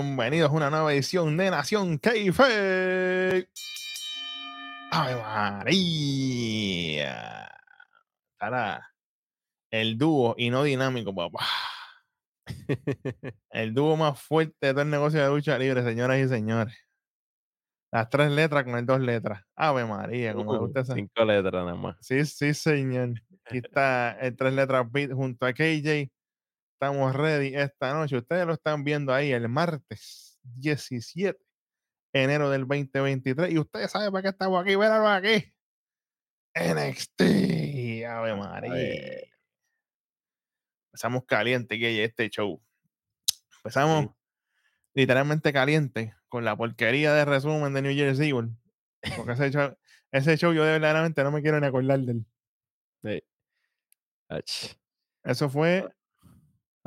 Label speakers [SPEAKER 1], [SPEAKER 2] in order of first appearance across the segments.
[SPEAKER 1] Bienvenidos a una nueva edición de Nación Keife. ¡Ave María! Estará el dúo y no dinámico, papá. El dúo más fuerte de todo el negocio de lucha libre, señoras y señores. Las tres letras con el dos letras. Ave María, como
[SPEAKER 2] Uh,
[SPEAKER 1] gusta
[SPEAKER 2] cinco letras nada más.
[SPEAKER 1] Sí, sí, señor. Aquí está el tres letras beat junto a KJ. Estamos ready esta noche. Ustedes lo están viendo ahí el martes 17 de enero del 2023. Y ustedes saben para qué estamos aquí. Véanlo aquí. NXT. Ave María. Empezamos caliente, KJ, este show. Empezamos
[SPEAKER 2] Sí.
[SPEAKER 1] literalmente caliente con la porquería de resumen de New Jersey Evil. Porque ese show, ese show yo de verdaderamente no me quiero ni acordar de él.
[SPEAKER 2] Sí.
[SPEAKER 1] Eso fue,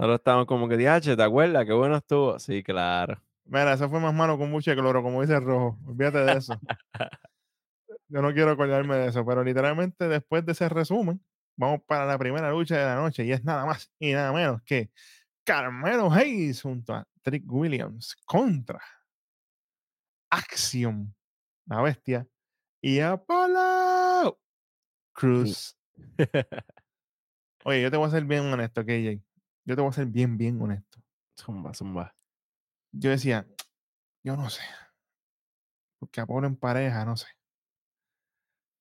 [SPEAKER 2] Nosotros estamos como que, diache, ¿te acuerdas? Qué bueno estuvo. Sí, claro.
[SPEAKER 1] mira, eso fue más malo con mucho cloro, como dice el rojo. Olvídate de eso. Yo no quiero acordarme de eso, pero literalmente después de ese resumen, vamos para la primera lucha de la noche y es nada más y nada menos que Carmelo Hayes junto a Trick Williams contra Axiom, la bestia, y Apollo Cruz. Oye, yo te voy a ser bien honesto, KJ. Yo te voy a ser bien, bien honesto.
[SPEAKER 2] zumba, zumba.
[SPEAKER 1] Yo decía, yo no sé. Porque Apolo en pareja, no sé.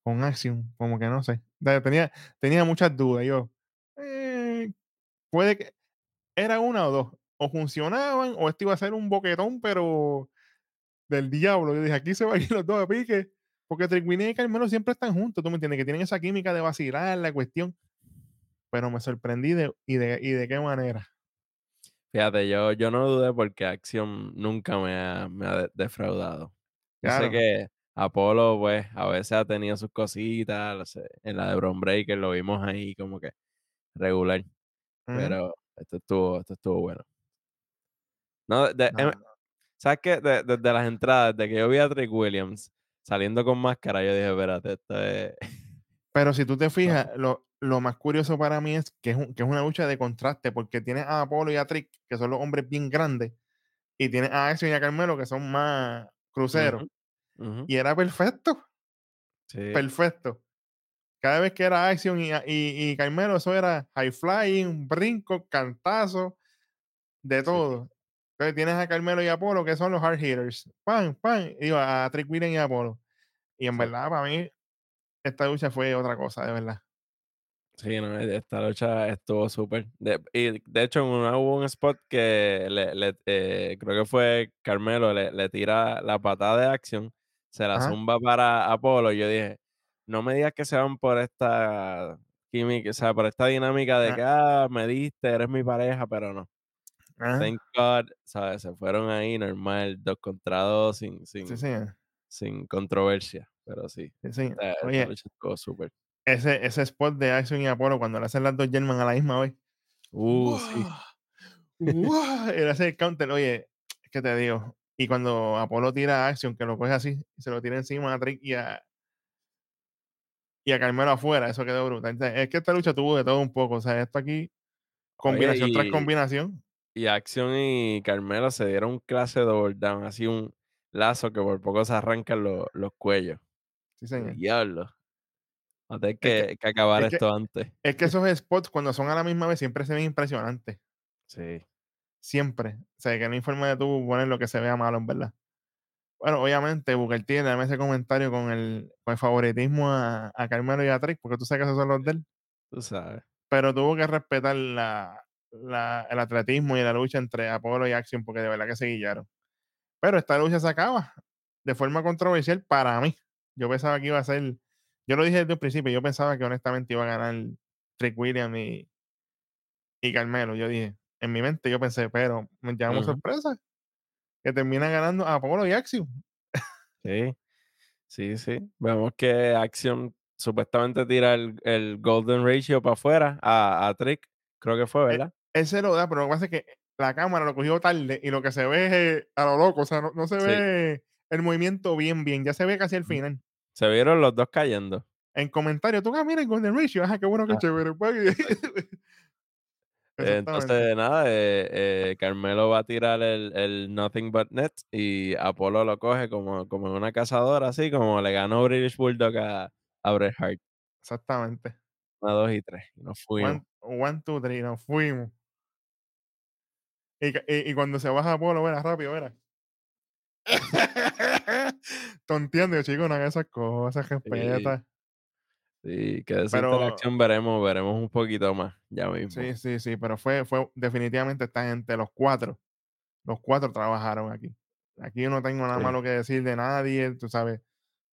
[SPEAKER 1] Con Axiom, como que no sé. Tenía, tenía muchas dudas. Yo, eh, puede que. Era una o dos. O funcionaban, o esto iba a ser un boquetón, pero del diablo. Yo dije, aquí se van a ir los dos a pique. Porque Triquini y Carmelo siempre están juntos, tú me entiendes, que tienen esa química de vacilar la cuestión. Pero me sorprendí de, y, de, y de qué manera.
[SPEAKER 2] Fíjate, yo, yo no dudé porque Acción nunca me ha, me ha de- defraudado. Yo
[SPEAKER 1] Claro.
[SPEAKER 2] sé que Apolo, pues, a veces ha tenido sus cositas. En la de Bron Breaker lo vimos ahí como que regular. Pero esto estuvo, esto estuvo bueno. No, de- de-
[SPEAKER 1] No,
[SPEAKER 2] em- ¿Sabes qué? De- Desde las entradas, de que yo vi a Trick Williams saliendo con máscara, yo dije, espérate, esto es...
[SPEAKER 1] Pero si tú te fijas, lo, lo más curioso para mí es que es, un- que es una lucha de contraste, porque tienes a Apolo y a Trick, que son los hombres bien grandes, y tienes a Action y a Carmelo, que son más cruceros. Y era perfecto,
[SPEAKER 2] sí,
[SPEAKER 1] perfecto. Cada vez que era Action y, y, y Carmelo, eso era high flying, brinco, cantazo, de todo. Entonces tienes a Carmelo y a Apolo, que son los hard hitters. Pan, pan, y a Trick Williams y a Apolo. Y en
[SPEAKER 2] Sí.
[SPEAKER 1] verdad, para mí, esta lucha fue otra cosa, de verdad.
[SPEAKER 2] Sí, no, e- esta lucha estuvo súper. De, y de hecho, en una, hubo un spot que le, le- eh, creo que fue Carmelo, le, le tira la patada de acción, se la
[SPEAKER 1] Ajá.
[SPEAKER 2] zumba para Apolo. Y yo dije, no me digas que se van por esta química, o sea, por esta dinámica de
[SPEAKER 1] Ah.
[SPEAKER 2] que, ah, me diste, eres mi pareja, pero no.
[SPEAKER 1] Ajá.
[SPEAKER 2] Thank God, ¿sabes? Se fueron ahí normal, dos contra dos, sin, sin,
[SPEAKER 1] Sí,
[SPEAKER 2] sin controversia. Pero sí,
[SPEAKER 1] Sí, señor.
[SPEAKER 2] esta, lucha estuvo súper.
[SPEAKER 1] Ese, ese spot de Action y Apolo cuando le hacen las dos German a la misma vez.
[SPEAKER 2] Uh, sí.
[SPEAKER 1] ¡Guau! Era ese counter. Oye, ¿qué te digo? Y cuando Apolo tira a Action, que lo coge así, se lo tira encima a Trick y a, y a Carmelo afuera, eso quedó brutal. Entonces, Es que esta lucha tuvo de todo un poco. O sea, esto aquí, combinación tras
[SPEAKER 2] y-
[SPEAKER 1] combinación.
[SPEAKER 2] Y Action y Carmelo se dieron un clase de double down, así un lazo que por poco se arrancan los, los cuellos.
[SPEAKER 1] Sí, señor.
[SPEAKER 2] Diablo. A tener
[SPEAKER 1] Es que-
[SPEAKER 2] que, que acabar
[SPEAKER 1] es que-
[SPEAKER 2] esto antes.
[SPEAKER 1] Es que esos spots, cuando son a la misma vez, siempre se ven impresionantes.
[SPEAKER 2] Sí.
[SPEAKER 1] Siempre. O sea, que no hay forma de tú poner lo que se vea malo, en verdad. Bueno, obviamente, Booker T, dame ese comentario con el, con el favoritismo a, a Carmelo y a Trick, porque tú sabes que esos son los de él.
[SPEAKER 2] Tú sabes.
[SPEAKER 1] Pero tuvo que respetar la, la- el atletismo y la lucha entre Apolo y Action, porque de verdad que se guillaron. Pero esta lucha se acaba de forma controversial para mí. Yo pensaba que iba a ser. Yo lo dije desde el principio, yo pensaba que honestamente iba a ganar Trick Williams y, y Carmelo. Yo dije, en mi mente yo pensé, pero me llamó
[SPEAKER 2] Ujú.
[SPEAKER 1] sorpresa que termina ganando Apolo y Action.
[SPEAKER 2] Sí. Sí, sí. Vemos que Action supuestamente tira el, el Golden Ratio para afuera a, a Trick. Creo que fue, ¿verdad?
[SPEAKER 1] Él se lo da, pero lo que pasa es que la cámara lo cogió tarde y lo que se ve es eh, a lo loco, o sea, no, no se
[SPEAKER 2] Sí.
[SPEAKER 1] ve el movimiento bien, bien, ya se ve casi al final.
[SPEAKER 2] Se vieron los dos cayendo.
[SPEAKER 1] En comentarios, tú, ah, mira el Golden Ratio, ajá, qué bueno,
[SPEAKER 2] Ah.
[SPEAKER 1] chévere. pues.
[SPEAKER 2] Entonces, nada, eh, eh, Carmelo va a tirar el, el Nothing But Net y Apolo lo coge como, como en una cazadora, así como le ganó British Bulldog a, a Bret Hart.
[SPEAKER 1] Exactamente.
[SPEAKER 2] Una, dos y tres. Y nos fuimos.
[SPEAKER 1] One, one, two, three, nos fuimos. Y, y- y cuando se baja Apolo, verá, rápido, verá. Tonteando, chico, no esas cosas,
[SPEAKER 2] Sí,
[SPEAKER 1] respeta.
[SPEAKER 2] sí, que de esa
[SPEAKER 1] Pero
[SPEAKER 2] interacción veremos, veremos un poquito más ya mismo.
[SPEAKER 1] sí, sí, sí, pero fue, fue definitivamente esta gente, los cuatro, los cuatro trabajaron aquí. Aquí yo no tengo nada
[SPEAKER 2] Sí.
[SPEAKER 1] malo que decir de nadie, tú sabes.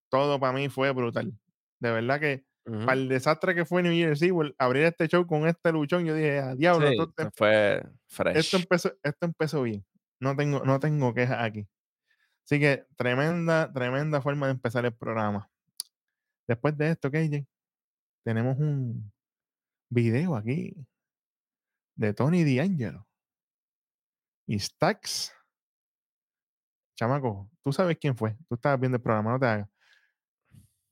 [SPEAKER 1] Todo para mí fue brutal. De verdad que
[SPEAKER 2] Ujú.
[SPEAKER 1] para el desastre que fue New Year's Eve, abrir este show con este luchón, yo dije, a diablo,
[SPEAKER 2] Sí,
[SPEAKER 1] esto,
[SPEAKER 2] esto fue fresh.
[SPEAKER 1] esto empezó, esto empezó bien. No tengo, no tengo quejas aquí. Así que tremenda, tremenda forma de empezar el programa. Después de esto, KJ, tenemos un video aquí de Tony D'Angelo y Stax. Chamaco, tú sabes quién fue. Tú estabas viendo el programa, no te hagas.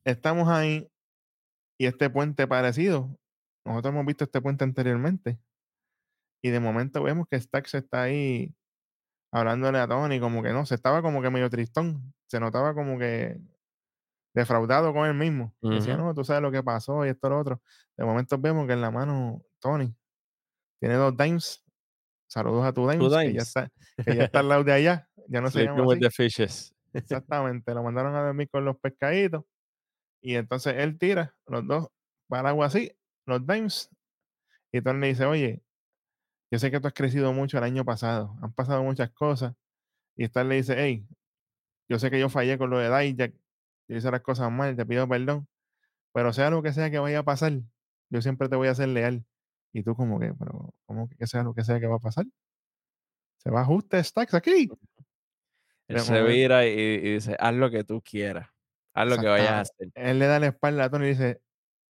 [SPEAKER 1] Estamos ahí y este puente parecido. Nosotros hemos visto este puente anteriormente. Y de momento vemos que Stax está ahí hablándole a Tony, como que no, se estaba como que medio tristón. Se notaba como que defraudado con él mismo. Decía,
[SPEAKER 2] Ujú.
[SPEAKER 1] no, tú sabes lo que pasó y esto, lo otro. De momento vemos que en la mano Tony tiene dos dimes. Saludos a tu dimes, que ya está, que ya está al lado de allá. Ya no se llama así.
[SPEAKER 2] the fishes.
[SPEAKER 1] Exactamente. Lo mandaron a dormir con los pescaditos. Y entonces él tira los dos para agua así, los dimes. Y Tony le dice, oye, yo sé que tú has crecido mucho el año pasado. Han pasado muchas cosas. Y Star le dice, hey, yo sé que yo fallé con lo de Dijak. Yo hice las cosas mal, te pido perdón. Pero sea lo que sea que vaya a pasar, yo siempre te voy a ser leal. Y tú como que, pero ¿cómo que sea lo que sea que va a pasar? ¿Se va a ajuste Stacks aquí?
[SPEAKER 2] Él se vira y, y dice, haz lo que tú quieras. Haz lo que vayas a hacer.
[SPEAKER 1] Él le da la espalda a Tony y dice,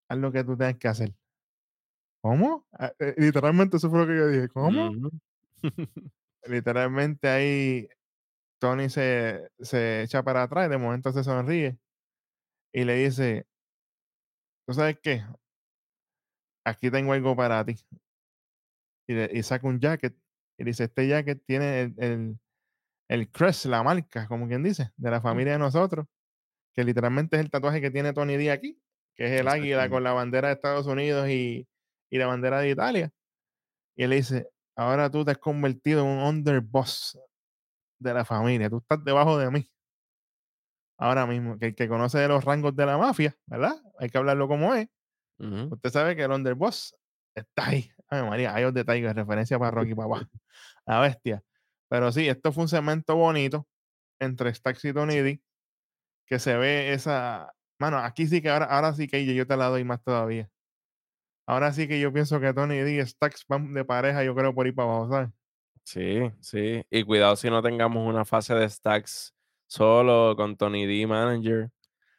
[SPEAKER 1] haz lo que tú tengas que hacer. ¿Cómo? Ah, eh, literalmente eso fue lo que yo dije. ¿Cómo?
[SPEAKER 2] Ujú.
[SPEAKER 1] Literalmente ahí Tony se, se echa para atrás y de momento se sonríe y le dice, ¿tú sabes qué? Aquí tengo algo para ti. Y, le- y saca un jacket y dice, este jacket tiene el, el, el crest, la marca, como quien dice, de la familia de nosotros, que literalmente es el tatuaje que tiene Tony D aquí, que es el águila con la bandera de Estados Unidos y, y la bandera de Italia. Y él dice, ahora tú te has convertido en un underboss de la familia, tú estás debajo de mí. Ahora mismo, que el que conoce de los rangos de la mafia, ¿verdad? Hay que hablarlo como es. Usted sabe que el underboss está ahí. Ay, María, hay de Tiger, referencia para Rocky Papá. La bestia. Pero sí, esto fue un cemento bonito entre Stax y Tony D, que se ve esa. Mano, aquí sí que ahora, ahora sí que yo te la doy más todavía. Ahora sí que yo pienso que Tony D y Stax van de pareja, yo creo, por ahí para abajo, ¿sabes?
[SPEAKER 2] Sí, sí. Y cuidado si no tengamos una fase de stacks solo con Tony D manager.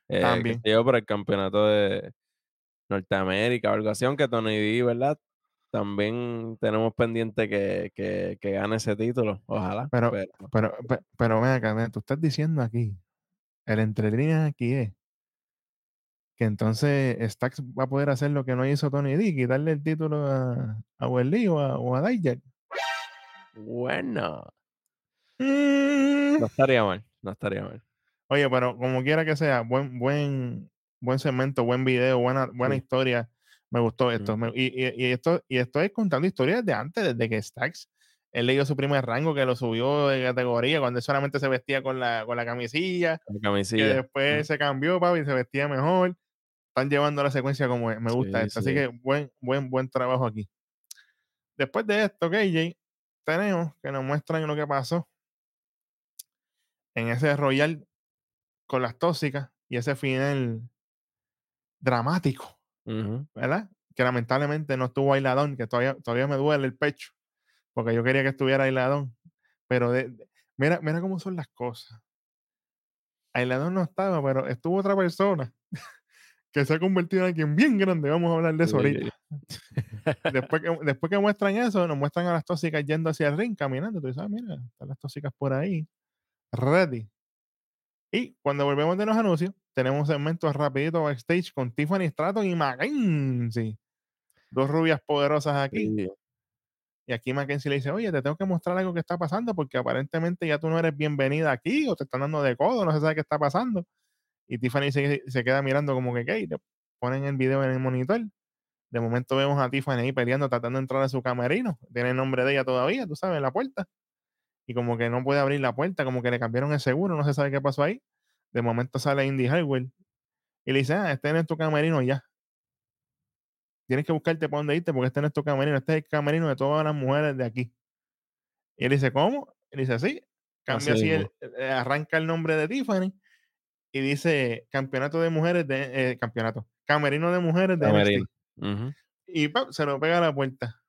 [SPEAKER 2] Eh,
[SPEAKER 1] También.
[SPEAKER 2] yo, por el campeonato de Norteamérica o algo así, aunque Tony D, ¿verdad? También tenemos pendiente que, que, que gane ese título, ojalá.
[SPEAKER 1] Pero,
[SPEAKER 2] Pero,
[SPEAKER 1] pero, pe- pero ven acá, ven, tú estás diciendo aquí, el entre líneas aquí es que entonces Stax va a poder hacer lo que no hizo Tony D, quitarle el título a, a Wesley o a, o a Dijak.
[SPEAKER 2] bueno,
[SPEAKER 1] Mm.
[SPEAKER 2] no estaría mal, no estaría mal.
[SPEAKER 1] Oye, pero como quiera que sea, buen, buen, buen segmento, buen video, buena, buena
[SPEAKER 2] Sí.
[SPEAKER 1] historia. Me gustó esto. Me- y, y- y esto. y esto es contando historias de antes, desde que Stax, él le dio su primer rango, que lo subió de categoría, cuando él solamente se vestía con la, con la camisilla,
[SPEAKER 2] La
[SPEAKER 1] que
[SPEAKER 2] camisilla.
[SPEAKER 1] después se cambió, papi, y se vestía mejor. Están llevando la secuencia como. Me gusta
[SPEAKER 2] Sí,
[SPEAKER 1] esto. Así
[SPEAKER 2] sí.
[SPEAKER 1] que buen, buen, buen trabajo aquí. Después de esto, KJ, tenemos que nos muestran lo que pasó en ese Royal con las tóxicas y ese final dramático. ¿verdad? Que lamentablemente no estuvo Ailadón, que todavía, todavía me duele el pecho, porque yo quería que estuviera Ailadón. Pero de- de- mira, mira cómo son las cosas. Ailadón no estaba, pero estuvo otra persona que se ha convertido en alguien bien grande. Vamos a hablar de eso ahorita. Después que, después que muestran eso, nos muestran a las tóxicas yendo hacia el ring, caminando. Tú dices, ah, mira, están las tóxicas por ahí, ready. Y cuando volvemos de los anuncios, tenemos segmentos rapiditos backstage con Tiffany Stratton y Mackenzie. Dos rubias poderosas aquí.
[SPEAKER 2] Sí.
[SPEAKER 1] Y aquí Mackenzie le dice, oye, te tengo que mostrar algo que está pasando porque aparentemente ya tú no eres bienvenida aquí o te están dando de codo, no se sabe qué está pasando. Y Tiffany se, se queda mirando como que, ¿qué? Y le ponen el video en el monitor. De momento vemos a Tiffany ahí peleando, tratando de entrar a su camerino. Tiene el nombre de ella todavía, tú sabes, en la puerta. Y como que no puede abrir la puerta, como que le cambiaron el seguro, no se sabe qué pasó ahí. De momento sale Indy Hardware y le dice, ah, este no es tu camerino ya. Tienes que buscarte para dónde irte porque este no es tu camerino, este es el camerino de todas las mujeres de aquí. Y él dice, ¿cómo? Él dice, sí. Cambia así, el, eh, arranca el nombre de Tiffany y dice campeonato de mujeres de eh, campeonato, camerino de mujeres de
[SPEAKER 2] Camerino.
[SPEAKER 1] NXT. Y se lo pega a la puerta.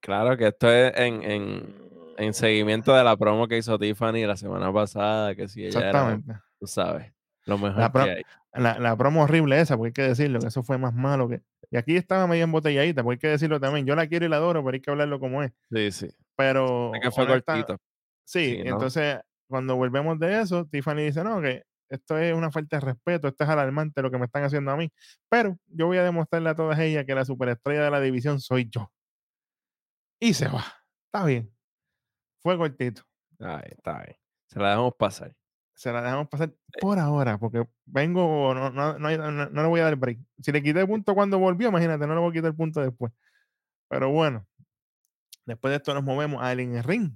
[SPEAKER 2] Claro que esto es en, en, en, seguimiento de la promo que hizo Tiffany la semana pasada, que si ella
[SPEAKER 1] Exactamente.
[SPEAKER 2] era, tú sabes, lo mejor
[SPEAKER 1] La, pro-
[SPEAKER 2] que hay.
[SPEAKER 1] la, la promo horrible esa, porque hay que decirlo, que eso fue más malo que. Y aquí estaba medio embotelladita, porque hay que decirlo también. Yo la quiero y la adoro, pero hay que hablarlo como es.
[SPEAKER 2] Sí, sí.
[SPEAKER 1] Pero.
[SPEAKER 2] Es que fue
[SPEAKER 1] honesta-
[SPEAKER 2] cortito.
[SPEAKER 1] Sí,
[SPEAKER 2] Sí, ¿no?
[SPEAKER 1] entonces cuando volvemos de eso, Tiffany dice, no, que esto es una falta de respeto, esto es alarmante lo que me están haciendo a mí, pero yo voy a demostrarle a todas ellas que la superestrella de la división soy yo. Y se va. Está bien. Fue cortito.
[SPEAKER 2] Ay, está bien. Se la dejamos pasar.
[SPEAKER 1] Se la dejamos pasar por ahora, porque vengo, no, no, no- no le voy a dar break. Si le quité el punto cuando volvió, imagínate, no le voy a quitar el punto después. Pero bueno, después de esto nos movemos al in ring,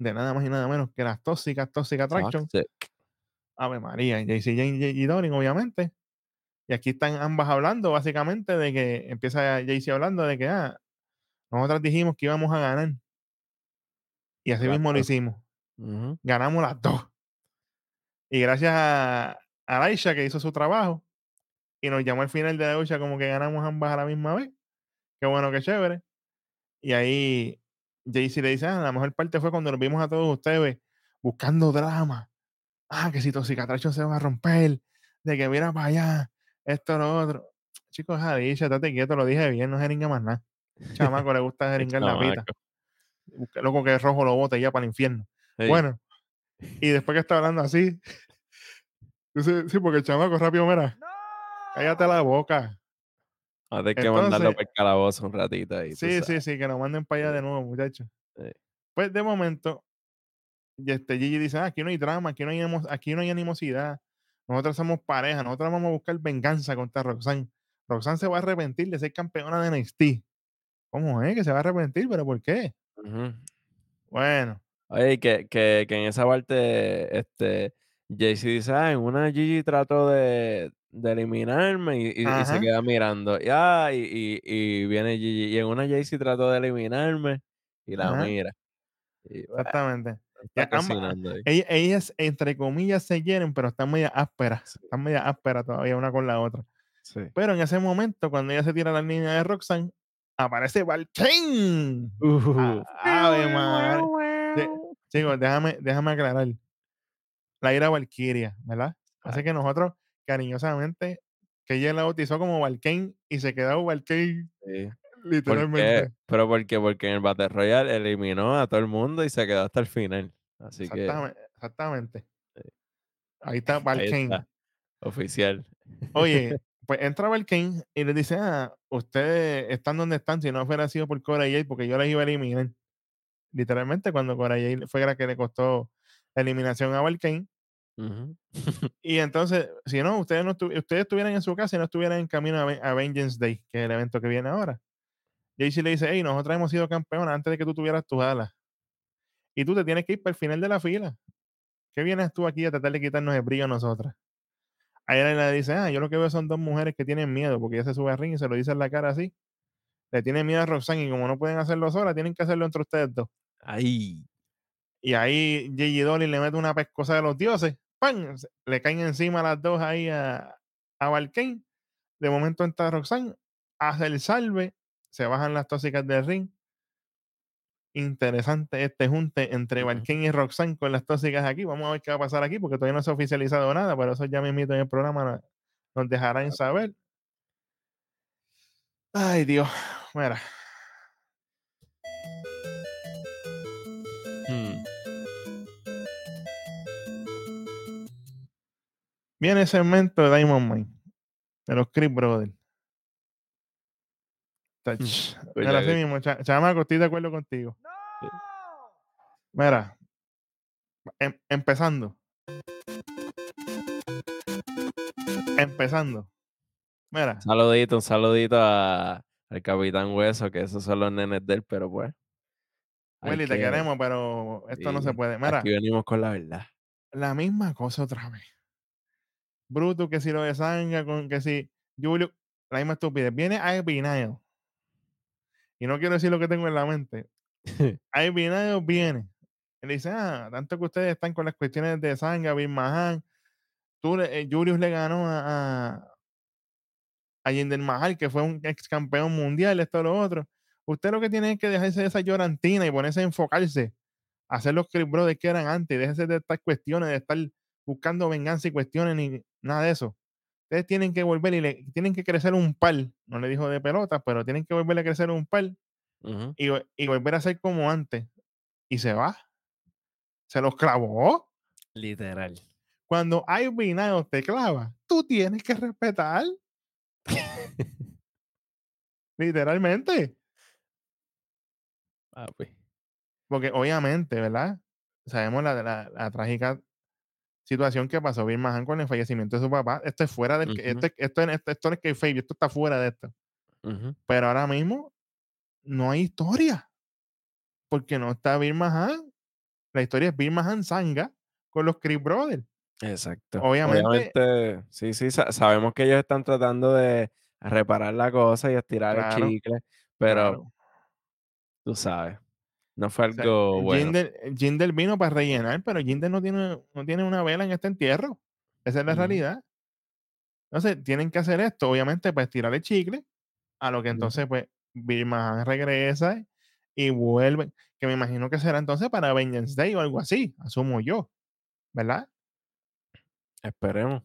[SPEAKER 1] de nada más y nada menos que las tóxicas, tóxicas Attraction.
[SPEAKER 2] Toxic.
[SPEAKER 1] Ave María, JC Jane y Doring, obviamente. Y aquí están ambas hablando, básicamente, de que empieza JC hablando de que, ah, nosotras dijimos que íbamos a ganar. Y así mismo lo hicimos.
[SPEAKER 2] Ujú.
[SPEAKER 1] Ganamos las dos. Y gracias a, a Laisha que hizo su trabajo y nos llamó al final de la lucha como que ganamos ambas a la misma vez. Qué bueno, qué chévere. Y ahí JC le dice, ah, la mejor parte fue cuando nos vimos a todos ustedes buscando drama. Ah, que si Toxic Attraction se va a romper, de que mira para allá, esto, lo otro. Chicos, Jadisha, estate quieto, lo dije bien, no jeringa más nada. Chamaco le gusta jeringar la pita. Loco que es rojo lo bota ya para el infierno. Bueno, y después que está hablando así, sí, porque el chamaco rápido, mira, cállate la boca.
[SPEAKER 2] A tener que mandarlo por el calabozo un ratito ahí.
[SPEAKER 1] Sí, sí, sí, que nos manden para allá de nuevo, muchachos.
[SPEAKER 2] Sí.
[SPEAKER 1] Pues de momento, este Gigi dice, ah, aquí no hay drama, aquí no hay, aquí no hay animosidad. Nosotros somos pareja, nosotros vamos a buscar venganza contra Roxanne. Roxanne se va a arrepentir de ser campeona de NXT. ¿Cómo es que se va a arrepentir? ¿Pero por qué? Bueno,
[SPEAKER 2] Oye, que, que, que en esa parte, este, Jaycee dice, ah, en una Gigi trató de, de eliminarme y, y- y se queda mirando. Y, ah, y, y- viene Gigi, y en una Jaycee trató de eliminarme y la
[SPEAKER 1] Ajá.
[SPEAKER 2] mira. Bueno,
[SPEAKER 1] exactamente. Ell- Ellas, entre comillas, se quieren, pero están media ásperas. Están media ásperas todavía una con la otra.
[SPEAKER 2] Sí.
[SPEAKER 1] Pero en ese momento, cuando ella se tira la línea de Roxanne, aparece Valkyrie.
[SPEAKER 2] Uh,
[SPEAKER 1] Ah, Ave María. Chicos, déjame, déjame aclarar. La ira Valkyria, ¿verdad? Así que nosotros, cariñosamente, que ella la bautizó como Valkane y se quedó Valkane,
[SPEAKER 2] sí. ¿Por
[SPEAKER 1] literalmente.
[SPEAKER 2] qué? ¿Pero por qué? Porque en el Battle Royale eliminó a todo el mundo y se quedó hasta el final. Así que
[SPEAKER 1] Exactamente. exactamente.
[SPEAKER 2] Sí.
[SPEAKER 1] Ahí está Valkane.
[SPEAKER 2] oficial.
[SPEAKER 1] Oye, pues entra Valkane y le dice, ah, ustedes están donde están si no fuera sido por Cora Jade, porque yo las iba a eliminar. Literalmente, cuando Cora Jade fue la que le costó la eliminación a Valkane.
[SPEAKER 2] Ujú.
[SPEAKER 1] Y entonces, si no, ustedes no ustedes estuvieran en su casa y no estuvieran en camino a, Ven- a Vengeance Day, que es el evento que viene ahora. Jaycee le dice, hey, nosotros hemos sido campeonas antes de que tú tuvieras tus alas. Y tú te tienes que ir para el final de la fila. ¿Qué vienes tú aquí a tratar de quitarnos el brillo a nosotras? Ahí le dice, ah, yo lo que veo son dos mujeres que tienen miedo, porque ella se sube al ring y se lo dice en la cara así. Le tienen miedo a Roxanne y como no pueden hacerlo sola, tienen que hacerlo entre ustedes dos.
[SPEAKER 2] Ahí.
[SPEAKER 1] Y ahí J.G. Dolly le mete una pescosa de los dioses. ¡Pam! Le caen encima las dos ahí a, a Valkane. De momento entra Roxanne, hace el salve, se bajan las tóxicas del ring. Interesante este junte entre. Valkane y Roxanne con las tóxicas aquí. Vamos a ver qué va a pasar aquí, porque todavía no se ha oficializado nada, pero eso ya mismito en el programa no- nos dejarán saber. Ay, Dios. Mira,
[SPEAKER 2] Hmm.
[SPEAKER 1] viene el segmento de Diamond Mine, de los Creep Brothers. Tach.
[SPEAKER 2] Escucha,
[SPEAKER 1] Mira, así mismo, cha- chamaco, estoy de acuerdo contigo.
[SPEAKER 2] Sí.
[SPEAKER 1] Mira, em- empezando. Empezando. Mira,
[SPEAKER 2] Saludito, un saludito a, al Capitán Hueso, que esos son los nenes de él, pero pues.
[SPEAKER 1] Willy, te
[SPEAKER 2] que-
[SPEAKER 1] queremos, pero esto no se puede. Mira,
[SPEAKER 2] Aquí venimos con la verdad.
[SPEAKER 1] la misma cosa otra vez. Bruto, que si lo de Sanga, con que si Julio, la misma estupidez. Viene Ivy Nile. Y no quiero decir lo que tengo en la mente. Ivy Nile viene. Él dice, ah, tanto que ustedes están con las cuestiones de Sanga, Bill Mahan. Tú, eh, Julius le ganó a, a, a Jinder Mahal, que fue un ex campeón mundial, esto, lo otro. Usted lo que tiene es que dejarse de esa llorantina y ponerse a enfocarse a hacer los Creed Brothers que eran antes. Déjese de estas cuestiones, de estar buscando venganza y cuestiones ni nada de eso. Ustedes tienen que volver y le, tienen que crecer un par. No le dijo de pelotas, pero tienen que volver a crecer un par y, vo- y volver a ser como antes. Y se va. Se los clavó.
[SPEAKER 2] Literal.
[SPEAKER 1] Cuando hay vinado te clava, tú tienes que respetar. Literalmente.
[SPEAKER 2] Ah, pues.
[SPEAKER 1] Porque obviamente, ¿verdad? Sabemos la, la, la trágica situación que pasó Bill Mahan con el fallecimiento de su papá. Esto es fuera del...
[SPEAKER 2] Ujú.
[SPEAKER 1] esto, esto, esto, es que esto está fuera de esto. Pero ahora mismo no hay historia. Porque no está Bill Mahan. La historia es Bill Mahan Sanga con los Creed Brothers.
[SPEAKER 2] Exacto.
[SPEAKER 1] Obviamente-
[SPEAKER 2] Obviamente, sí, sí, sa- sabemos que ellos están tratando de reparar la cosa y estirar
[SPEAKER 1] Claro,
[SPEAKER 2] el chicle, pero
[SPEAKER 1] Claro.
[SPEAKER 2] tú sabes, no fue
[SPEAKER 1] O sea,
[SPEAKER 2] algo bueno.
[SPEAKER 1] Jinder, Jinder vino para rellenar, pero Jinder no tiene, no tiene una vela en este entierro. Esa es la
[SPEAKER 2] Ujú.
[SPEAKER 1] realidad. Entonces, tienen que hacer esto, obviamente, para estirar el chicle, a lo que entonces, pues, Bill Mahan regresa y vuelve, que me imagino que será entonces para Vengeance Day o algo así, asumo yo, ¿verdad?
[SPEAKER 2] Esperemos.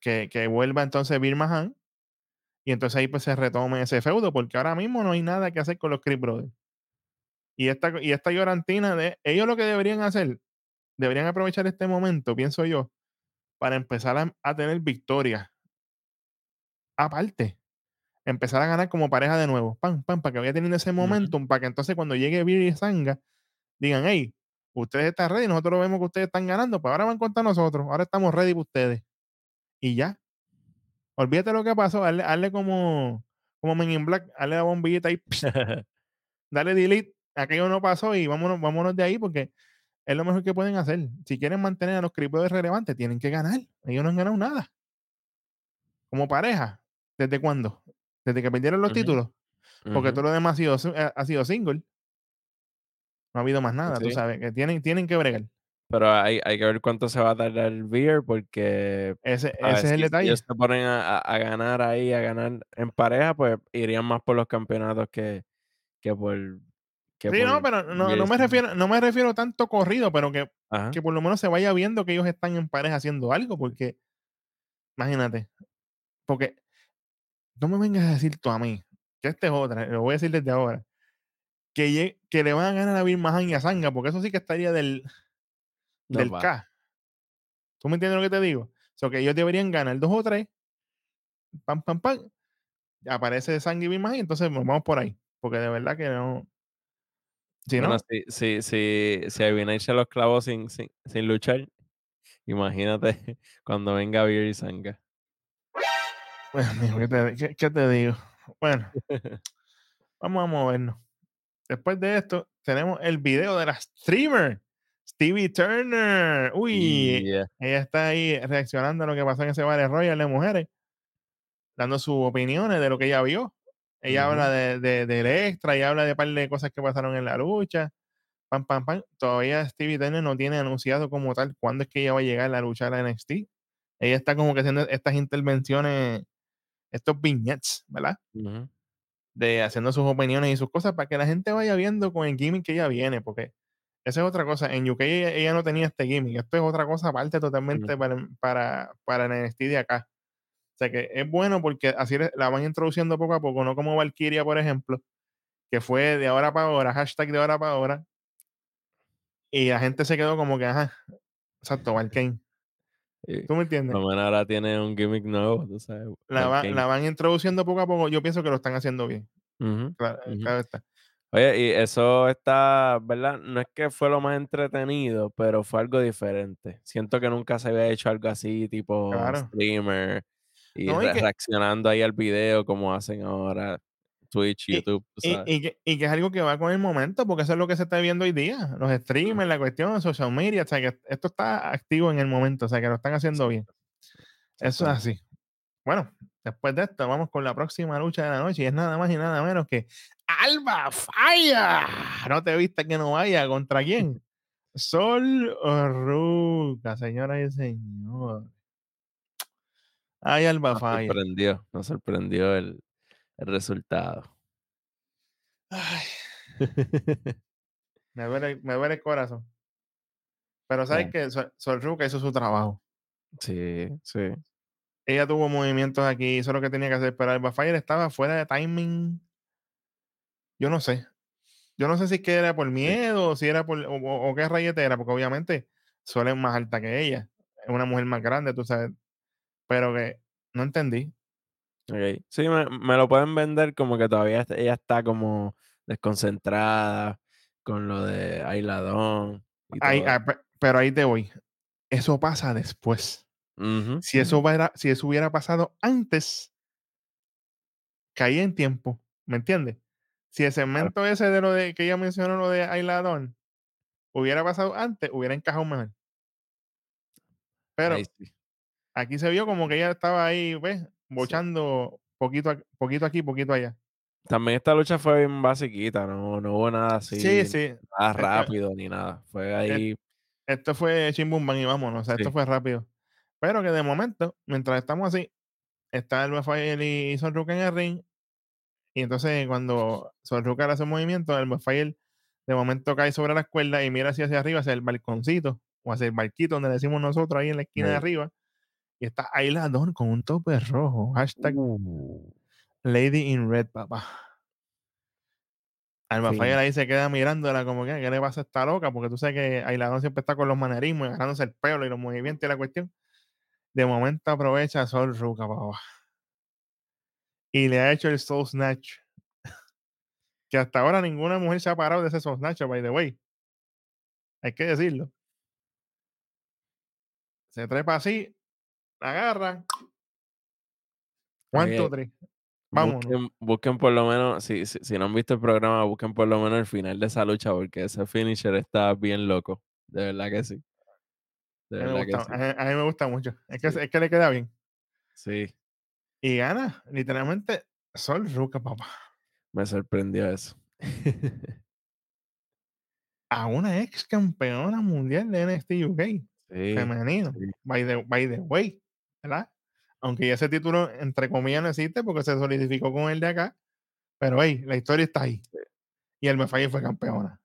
[SPEAKER 1] Que, que vuelva entonces Bill Mahan y entonces ahí pues se retome ese feudo, porque ahora mismo no hay nada que hacer con los Creed Brothers. Y esta, y esta llorantina de ellos lo que deberían hacer, deberían aprovechar este momento, pienso yo, para empezar a, a tener victorias. Aparte, empezar a ganar como pareja de nuevo. Pam, pam, para que vaya teniendo ese momentum, para que entonces cuando llegue Bill y Sanga, digan, hey, ustedes están ready, nosotros vemos que ustedes están ganando, pues ahora van contra nosotros, ahora estamos ready para ustedes. Y ya. Olvídate lo que pasó, hazle, hazle como, como Men in Black, hazle la bombillita ahí, dale delete, aquello no pasó y vámonos, vámonos de ahí porque es lo mejor que pueden hacer. Si quieren mantener a los criptos relevantes, tienen que ganar. Ellos no han ganado nada. Como pareja, ¿desde cuándo? Desde que perdieron los títulos. Porque
[SPEAKER 2] Ujú.
[SPEAKER 1] todo lo demás ha sido, si- ha sido single. No ha habido más nada, tú sabes, que tienen, tienen que bregar.
[SPEAKER 2] Pero hay, hay que ver cuánto se va a tardar el beer porque
[SPEAKER 1] Ese, ese es el
[SPEAKER 2] si- si
[SPEAKER 1] detalle.
[SPEAKER 2] ellos se ponen a, a- a ganar ahí, a ganar en pareja, pues irían más por los campeonatos que, que por...
[SPEAKER 1] Sí, no, pero no, no me refiero, no me refiero tanto corrido, pero que,
[SPEAKER 2] Ajá.
[SPEAKER 1] que por lo menos se vaya viendo que ellos están en pareja haciendo algo, porque imagínate, porque no me vengas a decir tú a mí, que esta es otra, lo voy a decir desde ahora, que, que le van a ganar a Bill Mahan y a Sanga, porque eso sí que estaría del,
[SPEAKER 2] No
[SPEAKER 1] del
[SPEAKER 2] va.
[SPEAKER 1] K. ¿Tú me entiendes lo que te digo? O sea, que ellos deberían ganar dos o tres, pam, pam, pam, aparece Sanga y Bill Mahan, entonces nos vamos por ahí, porque de verdad que no. Si
[SPEAKER 2] Bueno,
[SPEAKER 1] no,
[SPEAKER 2] si, si, si, si se los clavó sin, sin, sin luchar, imagínate cuando venga Beer y Sanga.
[SPEAKER 1] amigo, ¿qué te, qué- qué te digo? Bueno, vamos a movernos. Después de esto, tenemos el video de la streamer, Stevie Turner. Uy,
[SPEAKER 2] Yeah.
[SPEAKER 1] ella está ahí reaccionando a lo que pasó en ese Battle Royale de mujeres, dando sus opiniones de lo que ella vio. Ella
[SPEAKER 2] Ujú.
[SPEAKER 1] habla de, de- del extra y habla de un par de cosas que pasaron en la lucha. Pam, pam, pam. Todavía Stevie Turner no tiene anunciado como tal cuándo es que ella va a llegar a luchar a NXT. Ella está como que haciendo estas intervenciones, estos vignettes, ¿verdad?
[SPEAKER 2] Ujú.
[SPEAKER 1] de haciendo sus opiniones y sus cosas para que la gente vaya viendo con el gimmick que ella viene, porque esa es otra cosa. En UK ella, ella no tenía este gimmick, esto es otra cosa aparte totalmente
[SPEAKER 2] Ujú.
[SPEAKER 1] para, para, para el NXT de acá. O sea que es bueno porque así la van introduciendo poco a poco, no como Valkyria, por ejemplo, que fue de ahora para ahora, hashtag de ahora para ahora, y la gente se quedó como que, ajá, exacto, Valkyrie.
[SPEAKER 2] Y
[SPEAKER 1] ¿Tú me entiendes?
[SPEAKER 2] menos ahora tiene un gimmick nuevo, tú sabes.
[SPEAKER 1] La, va- la van introduciendo poco a poco, yo pienso que lo están haciendo bien. Claro,
[SPEAKER 2] ujú.
[SPEAKER 1] claro está.
[SPEAKER 2] Oye, y eso está, ¿verdad? No es que fue lo más entretenido, pero fue algo diferente. Siento que nunca se había hecho algo así, tipo
[SPEAKER 1] Claro.
[SPEAKER 2] streamer y
[SPEAKER 1] No, y que
[SPEAKER 2] reaccionando ahí al video como hacen ahora Twitch, YouTube,
[SPEAKER 1] y y que y que es algo que va con el momento, porque eso es lo que se está viendo hoy día. Los
[SPEAKER 2] Mm,
[SPEAKER 1] streamers, la cuestión, social media, o sea, que esto está activo en el momento, o sea, que lo están haciendo bien. Eso es así. Bueno, después de esto, vamos con la próxima lucha de la noche, y es nada más y nada menos que Alba Fire. No te viste que no vaya, ¿contra quién? Sol Ruca, señoras y señores. Ay, Alba
[SPEAKER 2] Nos sorprendió, nos sorprendió el el resultado.
[SPEAKER 1] Ay, me duele, me duele el corazón. Pero sabes
[SPEAKER 2] Ya,
[SPEAKER 1] que Sol, hizo su trabajo.
[SPEAKER 2] sí, sí,
[SPEAKER 1] Ella tuvo movimientos aquí, hizo lo que tenía que hacer, pero Alba Fire estaba fuera de timing. Yo no sé. Yo no sé si es que era por
[SPEAKER 2] sí.
[SPEAKER 1] miedo, o si era por, o, o- o qué rayete era, porque obviamente Sol es más alta que ella. Es una mujer más grande, tú sabes. Pero que no entendí.
[SPEAKER 2] Okey. Sí, me me lo pueden vender como que todavía ella está como desconcentrada con lo de Ailadón
[SPEAKER 1] Ahí, ah, pe- pero ahí te voy. Eso pasa después. Si eso, hubiera, si eso hubiera pasado antes, caía en tiempo. ¿Me entiendes? Si el
[SPEAKER 2] Claro,
[SPEAKER 1] segmento ese de lo de que ella mencionó, lo de Ailadón, hubiera pasado antes, hubiera encajado mejor. Pero
[SPEAKER 2] sí.
[SPEAKER 1] Aquí se vio como que ella estaba ahí, ¿ves?
[SPEAKER 2] Sí.
[SPEAKER 1] Bochando poquito, poquito aquí, poquito allá.
[SPEAKER 2] También esta lucha fue bien basiquita, no no hubo nada
[SPEAKER 1] Sí,
[SPEAKER 2] así,
[SPEAKER 1] sí.
[SPEAKER 2] nada
[SPEAKER 1] Esto,
[SPEAKER 2] rápido ni nada. Fue
[SPEAKER 1] et-
[SPEAKER 2] ahí
[SPEAKER 1] esto fue chim bum bam y vámonos. O sea, esto
[SPEAKER 2] sí,
[SPEAKER 1] fue rápido. Pero que de momento, mientras estamos así, está el Rafael y Son Ruka en el ring. Y entonces, cuando Son Ruka hace un movimiento, el Rafael de momento cae sobre la cuerda y mira hacia, hacia arriba, hacia el balconcito o hacia el barquito donde le decimos nosotros ahí en la esquina de arriba. Y está Ayla Dawn con un tope rojo. Hashtag
[SPEAKER 2] Uh,
[SPEAKER 1] Lady in Red, papá. Fire
[SPEAKER 2] fino.
[SPEAKER 1] ahí se queda mirándola como que, ¿qué le pasa a esta loca? Porque tú sabes que Ailadón siempre está con los manerismos, y agarrándose el pelo y los movimientos y la cuestión. De momento aprovecha a Sol Ruca, papá. Y le ha hecho el Soul Snatch. Que hasta ahora ninguna mujer se ha parado de ese Soul Snatch, by the way. Hay que decirlo. Se trepa así, la agarra. One, two, three. Vámonos.
[SPEAKER 2] busquen busquen por lo menos, si si si no han visto el programa, busquen por lo menos el final de esa lucha, porque ese finisher está bien loco. De verdad que sí, de
[SPEAKER 1] A mí
[SPEAKER 2] verdad que
[SPEAKER 1] gusta,
[SPEAKER 2] sí.
[SPEAKER 1] a mí, a mí me gusta mucho. Es que,
[SPEAKER 2] Sí,
[SPEAKER 1] es que le queda bien.
[SPEAKER 2] sí,
[SPEAKER 1] Y gana, literalmente, Sol Ruca, papá.
[SPEAKER 2] me sorprendió eso.
[SPEAKER 1] a una ex campeona mundial de NXT UK
[SPEAKER 2] Sí,
[SPEAKER 1] femenino, by the, by the way, ¿verdad? Aunque ya ese título, entre comillas, no existe porque se solidificó con el de acá, pero hey, la historia está ahí. Y el Mefai fue campeona.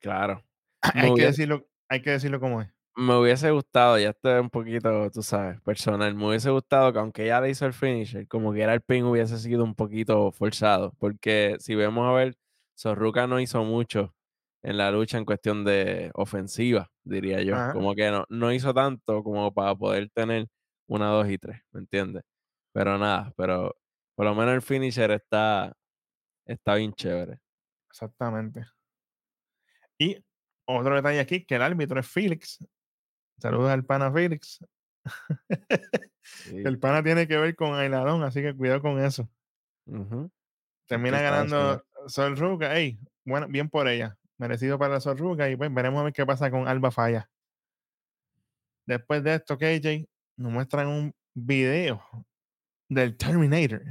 [SPEAKER 2] claro.
[SPEAKER 1] Hay que decirlo, hay que decirlo como es.
[SPEAKER 2] me hubiese gustado, ya esto es un poquito, tú sabes, personal, me hubiese gustado que aunque ella le hizo el finisher, como que era el pin hubiese sido un poquito forzado, porque si vemos a ver, Zorruca no hizo mucho en la lucha en cuestión de ofensiva, diría yo,
[SPEAKER 1] Ajá,
[SPEAKER 2] como que no, no hizo tanto como para poder tener una, dos y tres, ¿me entiendes? Pero nada, pero por lo menos el finisher está, está bien chévere.
[SPEAKER 1] exactamente. Y otro detalle aquí, que el árbitro es Felix. Saludos al pana Felix.
[SPEAKER 2] Sí,
[SPEAKER 1] el pana tiene que ver con Ailadón, así que cuidado con eso. Termina ganando Sol Ruca. Ey, bueno, bien por ella. Merecido para Sol Ruca. Y pues veremos a ver qué pasa con Alba Falla. Después de esto, KJ, nos muestran un video del Terminator.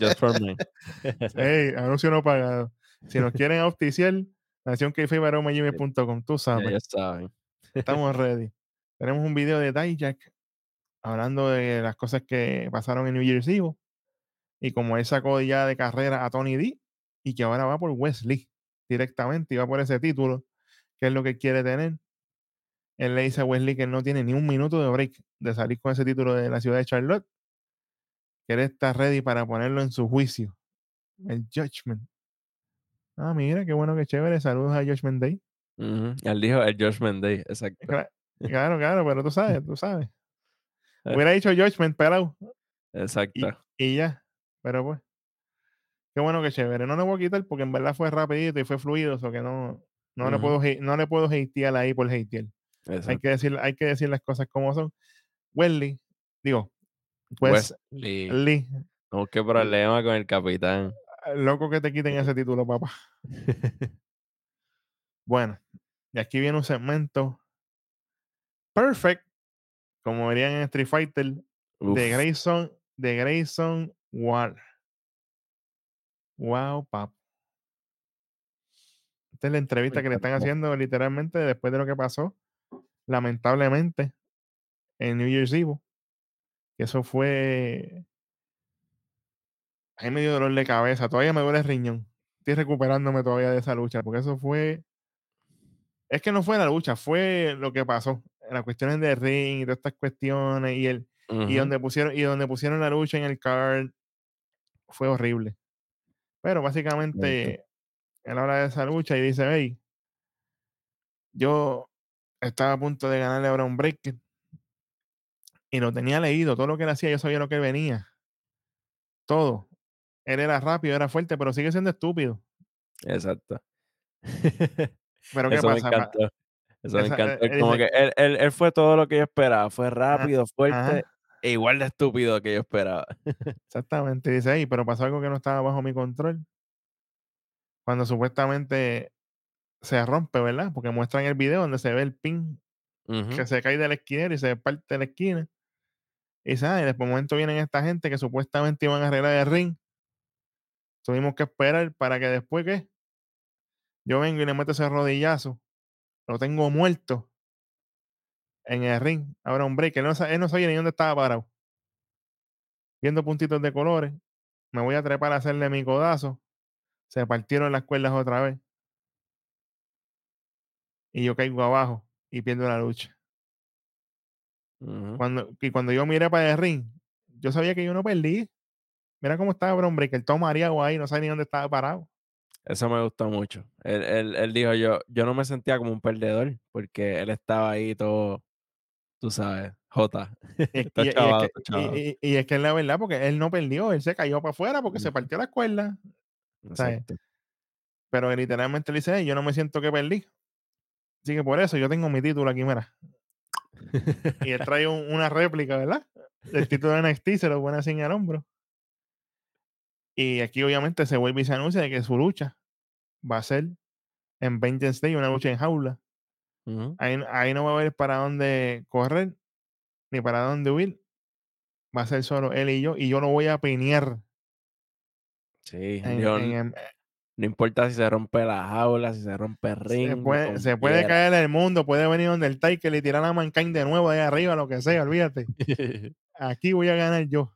[SPEAKER 2] Just for me.
[SPEAKER 1] Ey, anuncio no pagado. Si nos quieren auspiciar,
[SPEAKER 2] Sí,
[SPEAKER 1] nacionkfbaromagmail.com, tú sabes.
[SPEAKER 2] ya saben.
[SPEAKER 1] Estamos ready. Tenemos un video de Dijak hablando de las cosas que pasaron en New Year's Eve y como él sacó ya de carrera a Tony D y que ahora va por Wesley directamente y va por ese título, que es lo que quiere tener. Él le dice a Wesley que él no tiene ni un minuto de break de salir con ese título de la ciudad de Charlotte, que él está ready para ponerlo en su juicio, el Judgment. Ah, mira, qué bueno, qué chévere. Saludos a Judgment Day.
[SPEAKER 2] Ujú, él dijo el Judgment Day, exacto.
[SPEAKER 1] Cla- Claro, claro, pero tú sabes, tú sabes.
[SPEAKER 2] Eh,
[SPEAKER 1] Hubiera dicho Judgment, y,
[SPEAKER 2] exacto.
[SPEAKER 1] y ya. Pero pues. Qué bueno, qué chévere. No le voy a quitar porque en verdad fue rapidito y fue fluido, o que no, no le puedo no le puedo hatear ahí por hatear. Hay que decir, hay que decir las cosas como son. Wesley, digo, pues
[SPEAKER 2] Wesley.
[SPEAKER 1] Lee,
[SPEAKER 2] No, qué problema con el capitán.
[SPEAKER 1] loco que te quiten ese título, papá. Bueno, y aquí viene un segmento perfect, como dirían en Street Fighter, de Grayson, de Grayson Waller. Wow, papá. Esta es la entrevista que le están haciendo literalmente después de lo que pasó, lamentablemente, en New Year's Eve. Eso fue. Ahí me dio dolor de cabeza. Todavía me duele el riñón. Estoy recuperándome todavía de esa lucha, porque eso fue. Es que no fue la lucha, fue lo que pasó. Las cuestiones de ring y todas estas cuestiones. Y, el, y, donde pusieron, y donde pusieron la lucha en el card fue horrible. Pero básicamente, él habla de esa lucha y dice: Hey, yo estaba a punto de ganarle a Brown Breaker y lo tenía leído. Todo lo que él hacía, yo sabía lo que venía. Todo. Él era rápido, era fuerte, pero sigue siendo estúpido.
[SPEAKER 2] Exacto.
[SPEAKER 1] Pero ¿qué
[SPEAKER 2] Eso
[SPEAKER 1] pasa?
[SPEAKER 2] Encantó. Eso me encantó. Como
[SPEAKER 1] dice-
[SPEAKER 2] que él, fue todo lo que yo esperaba. Fue rápido, fuerte
[SPEAKER 1] ajá.
[SPEAKER 2] E igual de estúpido que yo esperaba.
[SPEAKER 1] Exactamente, dice ahí, pero pasó algo que no estaba bajo mi control. Cuando supuestamente se rompe, ¿verdad? Porque muestran el video donde se ve el pin que se cae de la esquina y se parte de la esquina. Y dice, ah, después de momento vienen esta gente que supuestamente iban a arreglar el ring. Tuvimos que esperar para que después que yo vengo y le meto ese rodillazo. Lo tengo muerto en el ring. Ahora un break. Él no, sa- él no sabía ni dónde estaba parado. Viendo puntitos de colores. Me voy a trepar a hacerle mi codazo. Se partieron las cuerdas otra vez. Y yo caigo abajo y pierdo la lucha. Cuando, y cuando yo miré para el ring, yo sabía que yo no perdí. Mira cómo estaba Brown Breaker, todo mareado ahí, no sabía ni dónde estaba parado.
[SPEAKER 2] Eso me gustó mucho. Él, él, él dijo, yo, yo no me sentía como un perdedor porque él estaba ahí todo, tú sabes, Jota.
[SPEAKER 1] Y, y- y es que, y- y- es que es la verdad, porque él no perdió, él se cayó para afuera porque se partió la cuerda. Pero literalmente le dice, "Hey, yo no me siento que perdí. Así que por eso yo tengo mi título aquí, mira. Y él trae un- una réplica, ¿verdad? Del título de NXT, se lo pone así en el hombro. Y aquí obviamente se vuelve y se anuncia de que su lucha va a ser en Vengeance Day, una lucha en jaula. Ahí, ahí no va a haber para dónde correr, ni para dónde huir. Va a ser solo él y yo, y yo lo voy a pinear
[SPEAKER 2] Sí,
[SPEAKER 1] en, en- en-
[SPEAKER 2] no importa si se rompe la jaula, si se rompe el
[SPEAKER 1] se
[SPEAKER 2] ring,
[SPEAKER 1] puede, se puede caer el mundo, puede venir donde el Taker y tirar a Mankind de nuevo ahí arriba, lo que sea, olvídate. Aquí voy a ganar yo.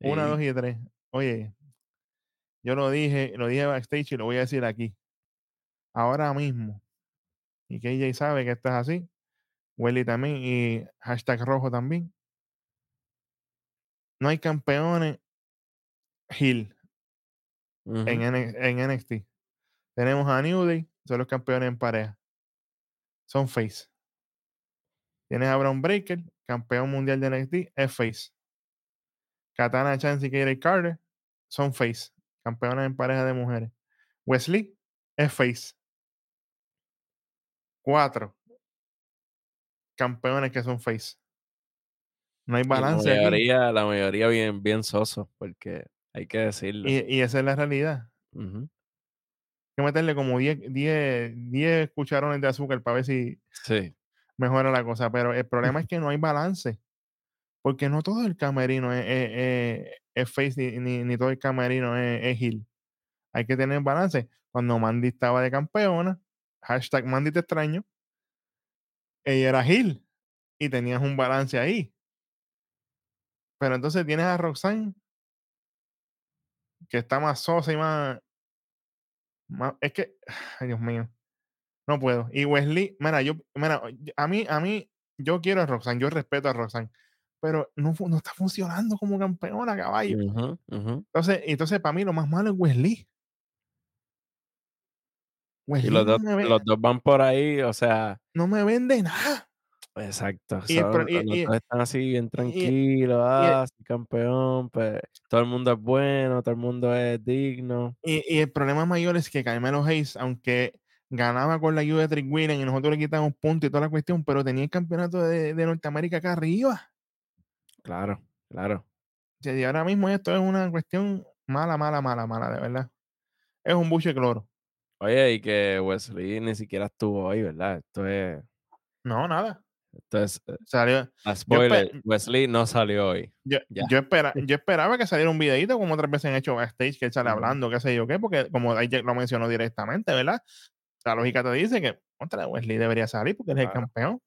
[SPEAKER 1] Una,
[SPEAKER 2] Sí.
[SPEAKER 1] dos y tres. Oye, yo lo dije, lo dije backstage y lo voy a decir aquí. Ahora mismo. Y KJ sabe que esto es así. Welly también y hashtag rojo también. No hay campeones Hill en, NXT. Tenemos a New Day, son los campeones en pareja. Son face. Tienes a Brown Breaker, campeón mundial de NXT, es face. Katana Chance y Katie Carter son face, campeones en pareja de mujeres. Wesley es face. Cuatro campeones que son face. No hay
[SPEAKER 2] la
[SPEAKER 1] balance aquí.
[SPEAKER 2] mayoría, la mayoría bien, bien soso, porque hay que decirlo.
[SPEAKER 1] Y, y esa es la realidad. Hay que meterle como 10, 10, 10 cucharones de azúcar para ver si
[SPEAKER 2] Sí.
[SPEAKER 1] mejora la cosa. Pero el problema es que no hay balance. Porque no todo el camerino es, es- es- es face ni, ni- ni todo el camerino es, es heel. Hay que tener balance. Cuando Mandy estaba de campeona, hashtag Mandy te extraño, ella era heel y tenías un balance ahí. Pero entonces tienes a Roxanne, que está más sosa y más, más- es que, ay Dios mío, no puedo. Y Wesley, mira, yo, mira, a mí, a mí, yo quiero a Roxanne, yo respeto a Roxanne, pero no, no está funcionando como campeona, caballo. Entonces, entonces para mí lo más malo es Wesley.
[SPEAKER 2] Y
[SPEAKER 1] Wesley
[SPEAKER 2] los
[SPEAKER 1] no
[SPEAKER 2] dos, los dos van por ahí, o sea,
[SPEAKER 1] no me vende nada.
[SPEAKER 2] Exacto,
[SPEAKER 1] Y y
[SPEAKER 2] los
[SPEAKER 1] y
[SPEAKER 2] 2 están así bien
[SPEAKER 1] y
[SPEAKER 2] tranquilos,
[SPEAKER 1] y
[SPEAKER 2] ah, soy campeón, pues, todo el mundo es bueno, todo el mundo es digno.
[SPEAKER 1] y y el problema mayor es que Carmelo Hayes, aunque ganaba con la ayuda de Trick y nosotros le quitamos puntos y toda la cuestión, pero tenía el campeonato de de Norteamérica acá arriba.
[SPEAKER 2] Claro, claro.
[SPEAKER 1] Y ahora mismo esto es una cuestión mala, mala, mala, mala, de verdad. Es un buche de cloro.
[SPEAKER 2] Oye, y que Wesley ni siquiera estuvo hoy, ¿verdad? Esto es
[SPEAKER 1] No, nada.
[SPEAKER 2] esto es, eh,
[SPEAKER 1] Salió
[SPEAKER 2] spoiler, Wesley no salió hoy.
[SPEAKER 1] yo yo espera yo esperaba que saliera un videíto como otras veces han hecho backstage, que él sale hablando, qué sé yo qué, porque como ahí ya lo mencionó directamente, ¿verdad? La lógica te dice que, contra, Wesley debería salir porque él es el campeón.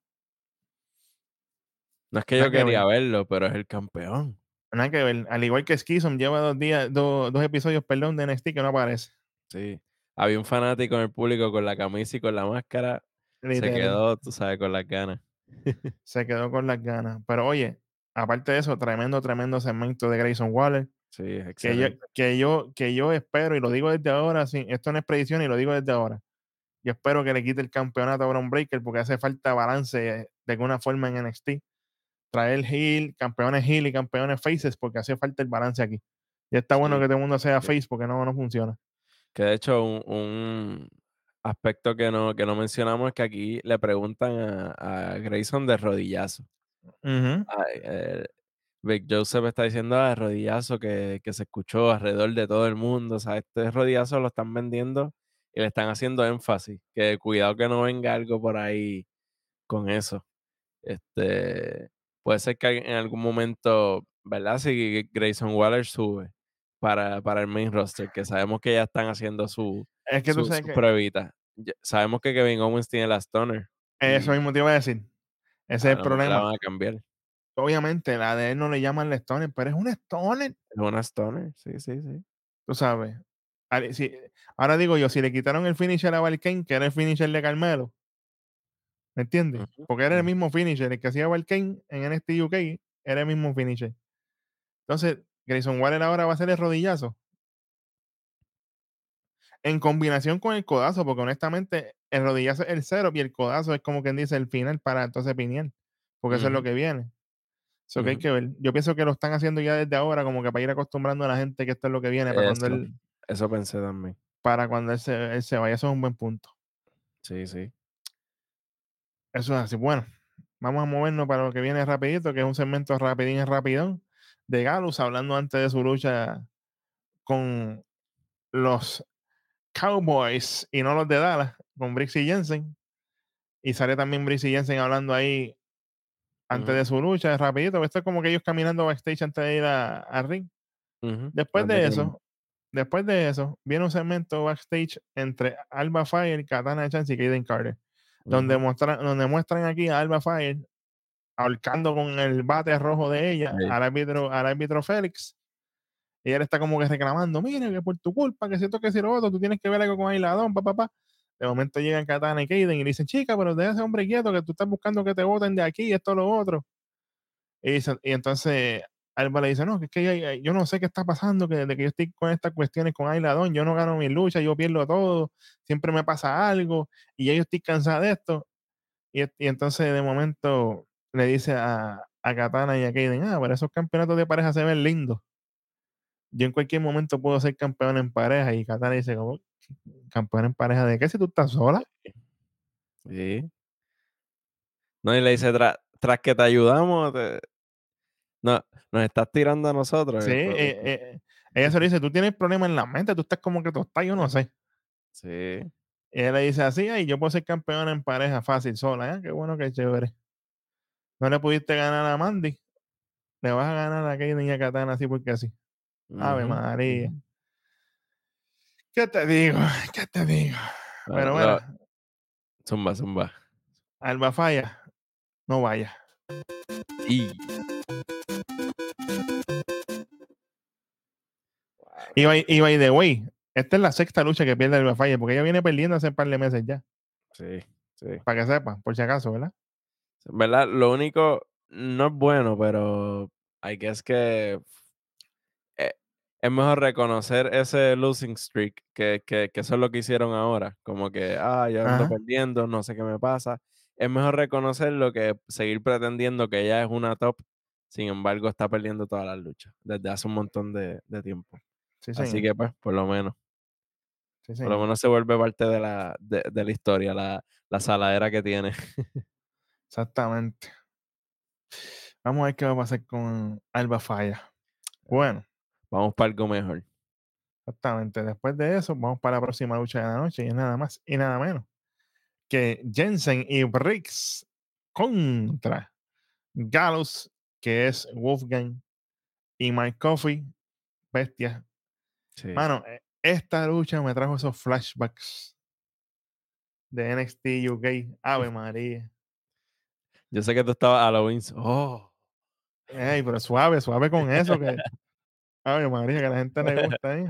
[SPEAKER 2] No es que yo
[SPEAKER 1] que
[SPEAKER 2] quería
[SPEAKER 1] ver.
[SPEAKER 2] verlo, pero es el campeón.
[SPEAKER 1] Nada que ver. Al igual que Schism lleva 2 días, 2 2 episodios, perdón, de NXT que no aparece.
[SPEAKER 2] Sí. Había un fanático en el público con la camisa y con la máscara, se quedó, tú sabes, con las ganas.
[SPEAKER 1] Se quedó con las ganas. Pero oye, aparte de eso, tremendo, tremendo segmento de Grayson Waller.
[SPEAKER 2] Sí,
[SPEAKER 1] Que yo, que yo, que yo espero, y lo digo desde ahora, sí, esto no es predicción y lo digo desde ahora. Yo espero que le quite el campeonato a Bron Breaker porque hace falta balance de alguna forma en NXT. Traer heel, campeones heel y campeones faces porque hace falta el balance aquí. Ya está bueno
[SPEAKER 2] Sí,
[SPEAKER 1] que todo el mundo sea face porque no, no funciona.
[SPEAKER 2] Que de hecho un, un aspecto que no, que no mencionamos es que aquí le preguntan a, a Grayson de rodillazo.
[SPEAKER 1] Ujú.
[SPEAKER 2] Ay, eh, Big Joseph está diciendo de rodillazo que, que se escuchó alrededor de todo el mundo. O sea, este rodillazo lo están vendiendo y le están haciendo énfasis. Que cuidado que no venga algo por ahí con eso. Este, puede ser que en algún momento, ¿verdad? Si Grayson Waller sube para, para el main roster, que sabemos que ya están haciendo su,
[SPEAKER 1] Es que tú
[SPEAKER 2] su,
[SPEAKER 1] sabes
[SPEAKER 2] su
[SPEAKER 1] que
[SPEAKER 2] pruebita. Ya- Sabemos que Kevin Owens tiene la Stoner.
[SPEAKER 1] eso mismo te iba a decir. Ese es el
[SPEAKER 2] mejor la
[SPEAKER 1] problema.
[SPEAKER 2] van a cambiar.
[SPEAKER 1] Obviamente, la de él no le llaman la Stoner, pero es una Stoner,
[SPEAKER 2] Es una Stoner, sí, sí, sí.
[SPEAKER 1] tú sabes. Si- ahora digo yo, si le quitaron el finisher a Valkane, que era el finisher de Carmelo, ¿me entiendes? Porque era el mismo finisher, el que hacía Valkane en NXT UK era el mismo finisher. Entonces, Grayson Waller ahora va a hacer el rodillazo. En combinación con el codazo, porque honestamente el rodillazo es el cero y el codazo es como quien dice el final para entonces pinear, porque eso es lo que viene. Eso que hay que ver. Yo pienso que lo están haciendo ya desde ahora, como que para ir acostumbrando a la gente que esto es lo que viene, para cuando
[SPEAKER 2] Eso,
[SPEAKER 1] él,
[SPEAKER 2] eso pensé también.
[SPEAKER 1] para cuando él se, él se vaya. Eso es un buen punto.
[SPEAKER 2] Sí, sí.
[SPEAKER 1] Eso es así. Bueno, vamos a movernos para lo que viene rapidito, que es un segmento rapidín y rapidón de Galus, hablando antes de su lucha con los Cowboys y no los de Dallas, con Brixie Jensen. Y sale también Brixie Jensen hablando ahí antes de su lucha, rapidito. Esto es como que ellos caminando backstage antes de ir a, a ring. Después de eso, después de eso, viene un segmento backstage entre Alba Fire, Katana Chance y Kaden Carter, donde, muestran, donde muestran aquí a Alba Fire ahorcando con el bate rojo de ella
[SPEAKER 2] Sí.
[SPEAKER 1] al árbitro, al árbitro Félix. Y él está como que reclamando, mira, que por tu culpa, que siento que si lo otro, tú tienes que ver algo con Ailadón, papá, papá. De momento llegan Katana y Kaden y le dicen, chica, pero deja ese hombre quieto, que tú estás buscando que te voten de aquí, esto, lo otro. Y, y entonces Alba le dice, no, que es que yo no sé qué está pasando, que desde que yo estoy con estas cuestiones con Ailadón, yo no gano mi lucha, yo pierdo todo, siempre me pasa algo, y ya yo estoy cansada de esto. Y, y entonces de momento le dice a, a Katana y a Kaden, ah, pero esos campeonatos de pareja se ven lindos. Yo en cualquier momento puedo ser campeón en pareja. Y Katana dice, ¿cómo? ¿Campeón en pareja de qué? Si tú estás sola.
[SPEAKER 2] Sí. No, y le dice, "Tra- tras que te ayudamos, te- no, nos estás tirando a nosotros.
[SPEAKER 1] Sí, eh, eh, ella se lo dice, tú tienes problemas en la mente, tú estás como que tostada, yo no sé.
[SPEAKER 2] Sí.
[SPEAKER 1] Y ella le dice así, ay, yo puedo ser campeón en pareja fácil, sola, ¿eh? Qué bueno, qué chévere. No le pudiste ganar a Mandy, le vas a ganar a Kaden y a Katana así porque así. Ave María. ¿Qué te digo? ¿Qué te digo?
[SPEAKER 2] Bueno,
[SPEAKER 1] Pero bueno,
[SPEAKER 2] zumba, zumba.
[SPEAKER 1] Alba falla, no vaya.
[SPEAKER 2] Y.
[SPEAKER 1] Y by, y by the way, esta es la sexta lucha que pierde Alba Falla, porque ella viene perdiendo hace un par de meses ya,
[SPEAKER 2] Sí, sí.
[SPEAKER 1] para que sepan, por si acaso, ¿verdad?
[SPEAKER 2] Verdad, lo único no es bueno, pero I guess que eh, es mejor reconocer ese losing streak que, que, que eso es lo que hicieron ahora. Como que, ah, yo ando perdiendo, no sé qué me pasa. es mejor reconocerlo que seguir pretendiendo que ella es una top, sin embargo, está perdiendo todas las luchas desde hace un montón de de tiempo.
[SPEAKER 1] Sí,
[SPEAKER 2] Así
[SPEAKER 1] señor.
[SPEAKER 2] que, pues, por lo menos
[SPEAKER 1] Sí,
[SPEAKER 2] por lo menos se vuelve parte de la de de la historia, la la saladera que tiene.
[SPEAKER 1] Exactamente. Vamos a ver qué va a pasar con Alba Falla. Bueno,
[SPEAKER 2] Vamos para algo mejor.
[SPEAKER 1] exactamente. Después de eso, vamos para la próxima lucha de la noche y es nada más y nada menos que Jensen y Briggs contra Gallows, que es Wolfgang y Mike Coffey, bestia.
[SPEAKER 2] Sí.
[SPEAKER 1] Mano, e- esta lucha me trajo esos flashbacks de NXT UK. Ave María.
[SPEAKER 2] Yo sé que tú estabas a lo Vince. Oh.
[SPEAKER 1] Ey, pero suave, suave con eso que. Ave María, que a la gente le gusta, ¿eh?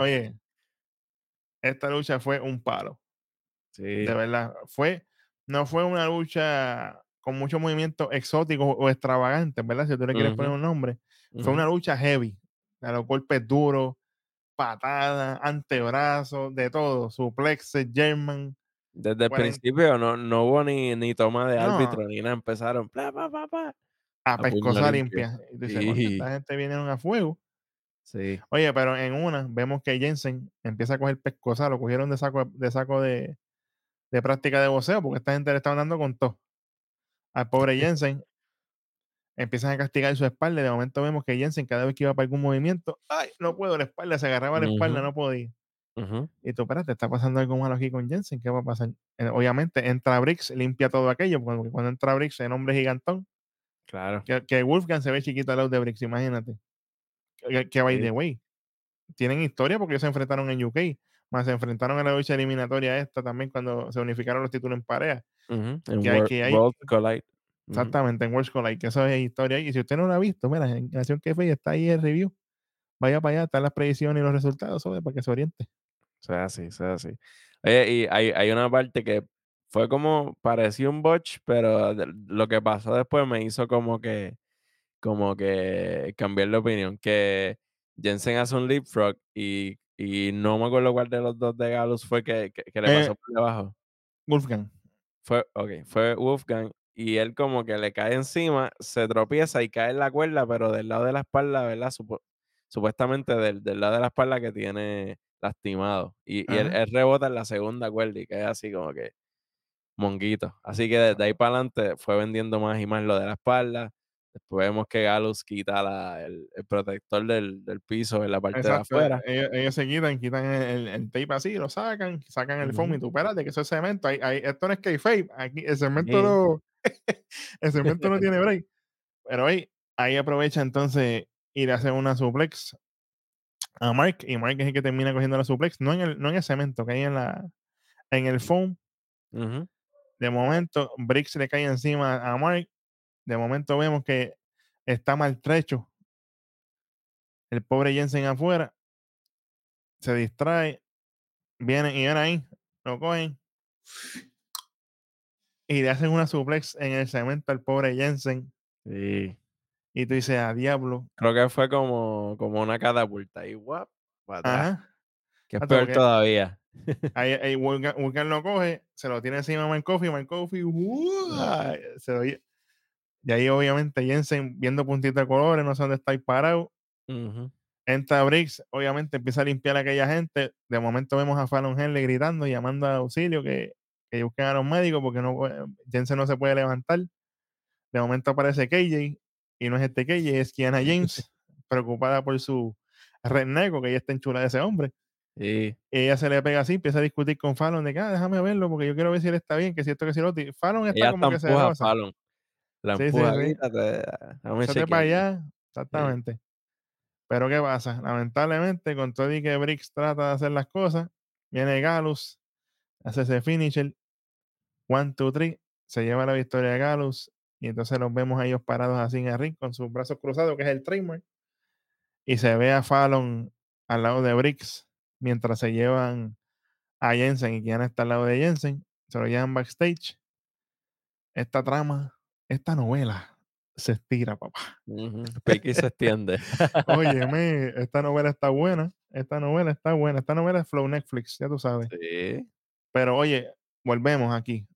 [SPEAKER 1] Oye, esta lucha fue un palo.
[SPEAKER 2] Sí.
[SPEAKER 1] De verdad. Fue, no fue una lucha con muchos movimientos exóticos o extravagantes, ¿verdad? Si tú le quieres poner un nombre. Fue una lucha heavy. A los golpes duros, patadas, antebrazos, de todo. Suplexes, German.
[SPEAKER 2] Desde el principio no no hubo ni ni toma de
[SPEAKER 1] No.
[SPEAKER 2] árbitro ni nada, empezaron pla, pa, pa, pa,
[SPEAKER 1] A
[SPEAKER 2] a
[SPEAKER 1] pescosa limpia. Y "Coño,
[SPEAKER 2] Sí,
[SPEAKER 1] esta gente vinieron a fuego.
[SPEAKER 2] sí.
[SPEAKER 1] Oye, pero en una vemos que Jensen empieza a coger pescosa, lo cogieron de saco de, saco de, de práctica de voceo, porque esta gente le estaban dando con todo. Al pobre Jensen empiezan a castigar su espalda y de momento vemos que Jensen cada vez que iba para algún movimiento, ay, no puedo, la espalda, se agarraba la espalda, no podía. Y tú, espérate, está pasando algo malo aquí con Jensen, ¿qué va a pasar? Eh, obviamente entra Briggs, limpia todo aquello, porque cuando entra Briggs, el hombre gigantón,
[SPEAKER 2] Claro.
[SPEAKER 1] que, que Wolfgang se ve chiquito al lado de Briggs, imagínate. Que, que by
[SPEAKER 2] Sí.
[SPEAKER 1] the way, tienen historia porque ellos se enfrentaron en UK, más se enfrentaron en la lucha eliminatoria esta también cuando se unificaron los títulos en pareja.
[SPEAKER 2] En
[SPEAKER 1] Que hay,
[SPEAKER 2] World
[SPEAKER 1] hay
[SPEAKER 2] World Collide.
[SPEAKER 1] Exactamente en Worlds Collide, que eso es historia ahí. Y si usted no lo ha visto, mira, en Nación que está ahí el review. Vaya para allá, están las predicciones y los resultados, ¿sabes? Para que se oriente.
[SPEAKER 2] Eso es así, eso es así. Oye, y hay hay una parte que fue como parecía un botch, pero lo que pasó después me hizo como que como que cambiar de opinión, que Jensen hace un leapfrog y y no me acuerdo cuál de los 2 de Gallows fue que que que le
[SPEAKER 1] Eh,
[SPEAKER 2] pasó por debajo.
[SPEAKER 1] Wolfgang.
[SPEAKER 2] Fue okey, fue Wolfgang, y él como que le cae encima, se tropieza y cae en la cuerda, pero del lado de la espalda, ¿verdad? Supo supuestamente del del lado de la espalda que tiene lastimado, y y él él rebota en la segunda cuerda y queda así como que monguito. Así que desde ahí para adelante fue vendiendo más y más lo de la espalda. Después vemos que Gallows quita la el el protector del del piso en la parte de
[SPEAKER 1] Exacto.
[SPEAKER 2] afuera.
[SPEAKER 1] Ellos, ellos se quitan, quitan el, el- tape así, lo sacan, sacan el foam y tú, espérate, que eso es cemento. Ahí, ahí- esto no es. Aquí, el cemento
[SPEAKER 2] Sí.
[SPEAKER 1] no, el cemento no tiene break. Pero ahí, ahí aprovecha entonces y le hace una suplex a Mark. Y Mark es el que termina cogiendo la suplex, no en el, no en el cemento, que hay en la en el foam. De momento, Briggs le cae encima a Mark. De momento vemos que está maltrecho. El pobre Jensen afuera. Se distrae. Vienen y ven ahí. Lo cogen. Y le hacen una suplex en el cemento al pobre Jensen.
[SPEAKER 2] Sí.
[SPEAKER 1] Y tú dices, a diablo.
[SPEAKER 2] Creo que fue como como una catapulta y guap, para que es
[SPEAKER 1] Exacto,
[SPEAKER 2] peor todavía.
[SPEAKER 1] ahí, ahí Wolfgang, Wolfgang lo coge, se lo tiene encima a Mike Coffey, Mike Coffey, ¡uah! se lo Y ahí obviamente Jensen viendo puntitos de colores, no sé dónde está parado. Entra Briggs, obviamente empieza a limpiar a aquella gente. De momento vemos a Fallon Henley gritando, llamando a auxilio, que, que busquen a los médicos porque no, puede- Jensen no se puede levantar. De momento aparece KJ y no es este KJ, es Kiana James, preocupada por su redneco, que ella está enchulada de ese hombre.
[SPEAKER 2] Sí.
[SPEAKER 1] Y ella se le pega así, empieza a discutir con Fallon de que, ah, déjame verlo porque yo quiero ver si él está bien, que si esto, que si lo otro. Fallon está
[SPEAKER 2] Ella
[SPEAKER 1] como que
[SPEAKER 2] empuja a. Fallon. La
[SPEAKER 1] Sí, sí,
[SPEAKER 2] empuja,
[SPEAKER 1] sí.
[SPEAKER 2] déjame
[SPEAKER 1] Échate para allá, exactamente. Pero ¿qué pasa? Lamentablemente, con todo y que Briggs trata de hacer las cosas, viene Galus, hace ese finisher, one, two, three, se lleva la victoria de Galus, y entonces los vemos a ellos parados así en el ring con sus brazos cruzados, que es el trademark, y se ve a Fallon al lado de Briggs, mientras se llevan a Jensen, y quien está al lado de Jensen, se lo llevan backstage. Esta trama, esta novela, se estira, papá.
[SPEAKER 2] Y se extiende.
[SPEAKER 1] Óyeme, esta novela está buena. Esta novela está buena. Esta novela es Flow Netflix, ya tú sabes.
[SPEAKER 2] Sí.
[SPEAKER 1] Pero oye, volvemos aquí.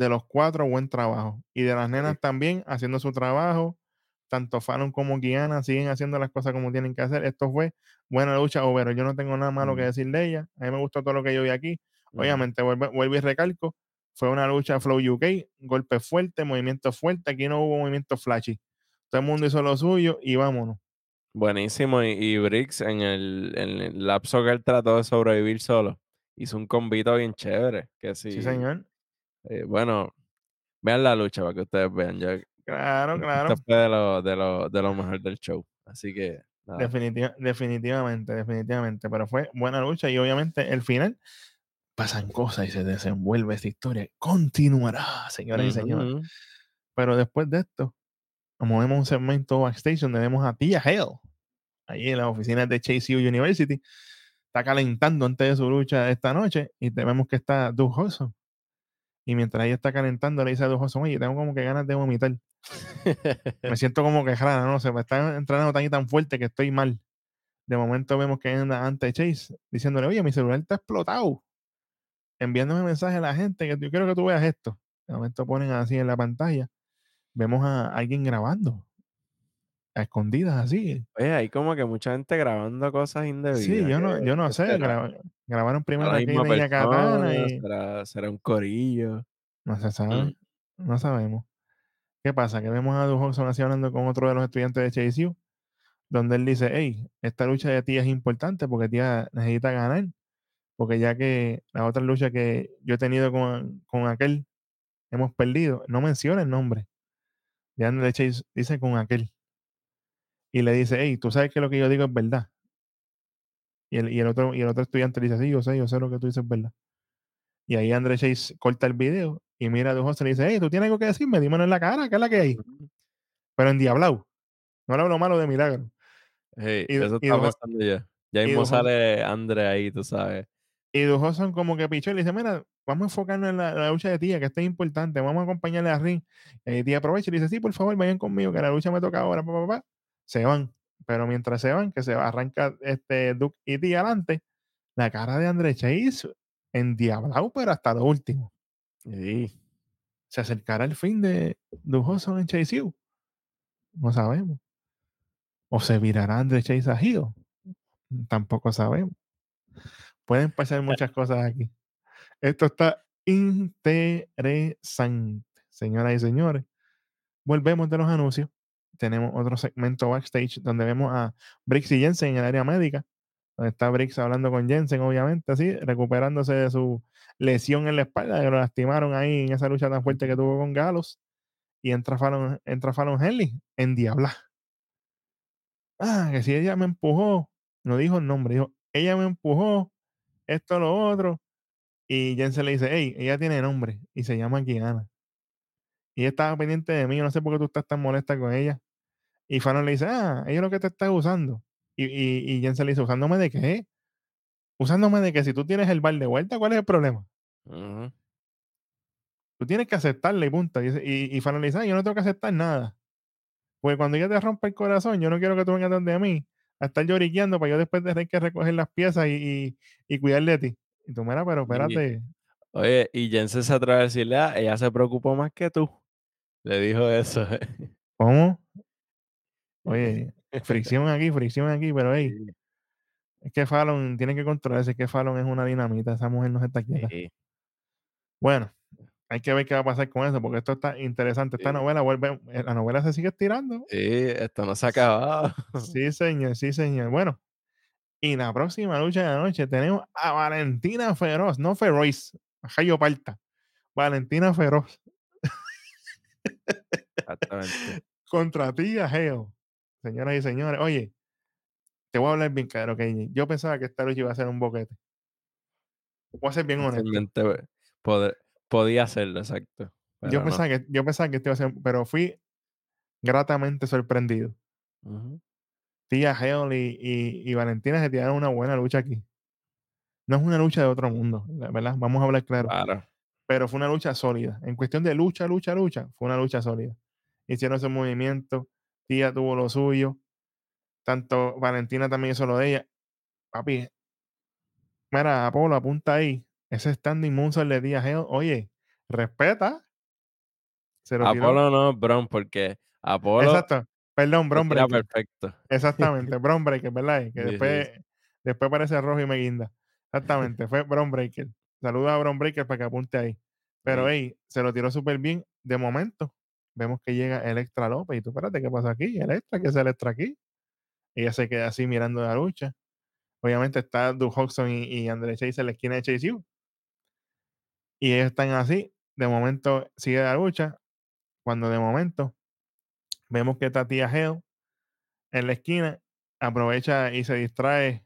[SPEAKER 1] De los cuatro, buen trabajo. Y de las
[SPEAKER 2] Sí.
[SPEAKER 1] nenas también, haciendo su trabajo. Tanto Fallon como Guiana siguen haciendo las cosas como tienen que hacer. Esto fue buena lucha, pero yo no tengo nada malo que decir de ella. A mí me gustó todo lo que yo vi aquí. Obviamente, vuelvo, vuelvo y recalco, fue una lucha Flow UK, golpe fuerte, movimiento fuerte. Aquí no hubo movimiento flashy. Todo el mundo hizo lo suyo y vámonos.
[SPEAKER 2] Buenísimo. Y, y Briggs en el, en el lapso que él trató de sobrevivir solo, hizo un combito bien chévere. Que
[SPEAKER 1] Sí,
[SPEAKER 2] sí,
[SPEAKER 1] señor.
[SPEAKER 2] Eh, bueno, vean la lucha para que ustedes vean. Yo,
[SPEAKER 1] Claro,
[SPEAKER 2] esto
[SPEAKER 1] claro.
[SPEAKER 2] fue de lo, de, lo, de lo mejor del show. Así que, nada.
[SPEAKER 1] Definitiva- definitivamente, definitivamente. Pero fue buena lucha y obviamente el final pasan cosas y se desenvuelve esta historia. Continuará, señoras y señores. Pero después de esto, como vemos un segmento backstage donde vemos a Tia Hale, ahí en las oficinas de Chase U University, está calentando antes de su lucha esta noche y te vemos que está Doug Hudson. Y mientras ella está calentando, le dice a Doug Hudson, oye, tengo como que ganas de vomitar. Me siento como que rara, no sé, me está entrando tan y tan fuerte que estoy mal. De momento vemos que anda ante Chase diciéndole, oye, mi celular está explotado. Enviándome mensaje a la gente que yo quiero que tú veas esto. De momento ponen así en la pantalla. Vemos a alguien grabando. A escondidas así.
[SPEAKER 2] Oye, hay como que mucha gente grabando cosas
[SPEAKER 1] Sí,
[SPEAKER 2] indebidas.
[SPEAKER 1] yo
[SPEAKER 2] ¿Qué,
[SPEAKER 1] no, yo no sé. grabaron
[SPEAKER 2] ¿Será
[SPEAKER 1] primero
[SPEAKER 2] la
[SPEAKER 1] a Kane
[SPEAKER 2] misma
[SPEAKER 1] y a Katana y
[SPEAKER 2] ¿Será, será un corillo?
[SPEAKER 1] no se
[SPEAKER 2] Mm.
[SPEAKER 1] sabe. No sabemos. ¿Qué pasa? Que vemos a Hudson así hablando con otro de los estudiantes de Chase U, donde él dice, hey, esta lucha de ti es importante porque tía necesita ganar. Porque ya que la otra lucha que yo he tenido con, con aquel, hemos perdido. No menciona el nombre de Andre Chase, dice con aquel. Y le dice, hey, tú sabes que lo que yo digo es verdad. Y el, y el otro, y el otro estudiante le dice, sí, yo sé, yo sé lo que tú dices es verdad. Y ahí Andre Chase corta el video y mira a Hudson y le dice, hey, tú tienes algo que decirme, dímelo en la cara, ¿qué es la que hay? Pero en diablao. No le hablo malo de milagro.
[SPEAKER 2] Hey,
[SPEAKER 1] Y,
[SPEAKER 2] eso
[SPEAKER 1] y,
[SPEAKER 2] pensando yo. Ya
[SPEAKER 1] y
[SPEAKER 2] mismo sale Andre ahí, tú sabes.
[SPEAKER 1] Y Doug Hudson como que pichó y le dice, mira, vamos a enfocarnos en la, la lucha de tía, que esto es importante, vamos a acompañarle a ring. Y tía aprovecha y le dice, sí, por favor, vayan conmigo, que la lucha me toca ahora, pa, pa, pa". Se van. Pero mientras se van, que se va, arranca este Duke y tía adelante, la cara de André Chase endiablado, pero hasta lo último.
[SPEAKER 2] Sí.
[SPEAKER 1] ¿Se acercará el fin de Doug Hudson en Chase U? No sabemos. ¿O se virará André Chase a Hill? Tampoco sabemos. Pueden pasar muchas cosas aquí. Esto está interesante, señoras y señores. Volvemos de los anuncios. Tenemos otro segmento backstage donde vemos a Briggs y Jensen en el área médica. Donde está Briggs hablando con Jensen, obviamente, así, recuperándose de su lesión en la espalda, que lo lastimaron ahí en esa lucha tan fuerte que tuvo con Galos. Y entra Fallon, entra Henley en Diabla. Ah, que si ella me empujó, no dijo el nombre, dijo, ella me empujó, esto, lo otro. Y Jensen le dice, hey, ella tiene nombre y se llama Kiana. Y estaba pendiente de mí, no sé por qué tú estás tan molesta con ella. Y Fallon le dice, ah, ella es lo que te está usando. Y, y, y Jensen le dice, ¿usándome de qué? Usándome de que si tú tienes el bar de vuelta, ¿cuál es el problema? Tú tienes que aceptarle y punto. Y, y, y le dice, ah, yo no tengo que aceptar nada. Porque cuando ella te rompa el corazón, yo no quiero que tú vengas donde a mí a estar lloriqueando para yo después tener que recoger las piezas y, y, cuidar de ti. Y tú, mira, pero espérate.
[SPEAKER 2] Oye, y Jensen se atreve a decirle, ah, ella se preocupó más que tú. Le dijo eso.
[SPEAKER 1] ¿Cómo? Oye, fricción aquí, fricción aquí, pero hey,
[SPEAKER 2] Sí,
[SPEAKER 1] es que Fallon tiene que controlarse, es que Fallon es una dinamita, esa mujer no se está quieta.
[SPEAKER 2] sí,
[SPEAKER 1] Bueno, hay que ver qué va a pasar con eso, porque esto está interesante. Esta
[SPEAKER 2] Sí.
[SPEAKER 1] novela vuelve, eh, la novela se sigue estirando.
[SPEAKER 2] sí, esto no se ha acabado.
[SPEAKER 1] Sí, señor, sí, señor. Bueno, y la próxima lucha de la noche tenemos a Valentina Feroz, no Feroz, a Jayo Parta. Valentina Feroz
[SPEAKER 2] Exactamente.
[SPEAKER 1] contra Tía Geo. Señoras y señores, oye, te voy a hablar bien claro, que yo pensaba que esta lucha iba a ser un boquete. Voy a ser bien honesto.
[SPEAKER 2] Eh, pod- podía hacerlo, exacto.
[SPEAKER 1] Yo
[SPEAKER 2] pero no.
[SPEAKER 1] pensaba, que, yo pensaba que esto iba a ser, pero fui gratamente sorprendido. Tía Hale y, y, y Valentina se tiraron una buena lucha aquí. No es una lucha de otro mundo, ¿verdad? Vamos a hablar claro.
[SPEAKER 2] Claro.
[SPEAKER 1] Pero fue una lucha sólida. En cuestión de lucha, lucha, lucha, fue una lucha sólida. Hicieron ese movimiento. Tía tuvo lo suyo. Tanto Valentina también hizo lo de ella. Papi, mira, Apolo, apunta ahí. Ese standing moonsault de Tía Hale, oye, respeta. Se lo tiró.
[SPEAKER 2] Apolo no, Bron, porque Apolo
[SPEAKER 1] Exacto. Perdón, Bron Breaker.
[SPEAKER 2] perfecto.
[SPEAKER 1] Exactamente, Bron Breaker, ¿verdad? Que
[SPEAKER 2] Sí, sí,
[SPEAKER 1] después, después aparece Rojo y me guinda. Exactamente, fue Bron Breaker. Saluda a Bron Breaker para que apunte ahí. Pero,
[SPEAKER 2] Sí.
[SPEAKER 1] hey, se lo tiró súper bien. De momento, vemos que llega Electra López. Y tú, espérate, ¿qué pasa aquí? Electra, ¿qué es Electra aquí? Ella se queda así mirando la lucha. Obviamente está Duke Hodgson y, y Chase en la esquina de Chase U. Y ellos están así. De momento sigue la lucha. Cuando de momento vemos que está Tía Hell en la esquina. Aprovecha y se distrae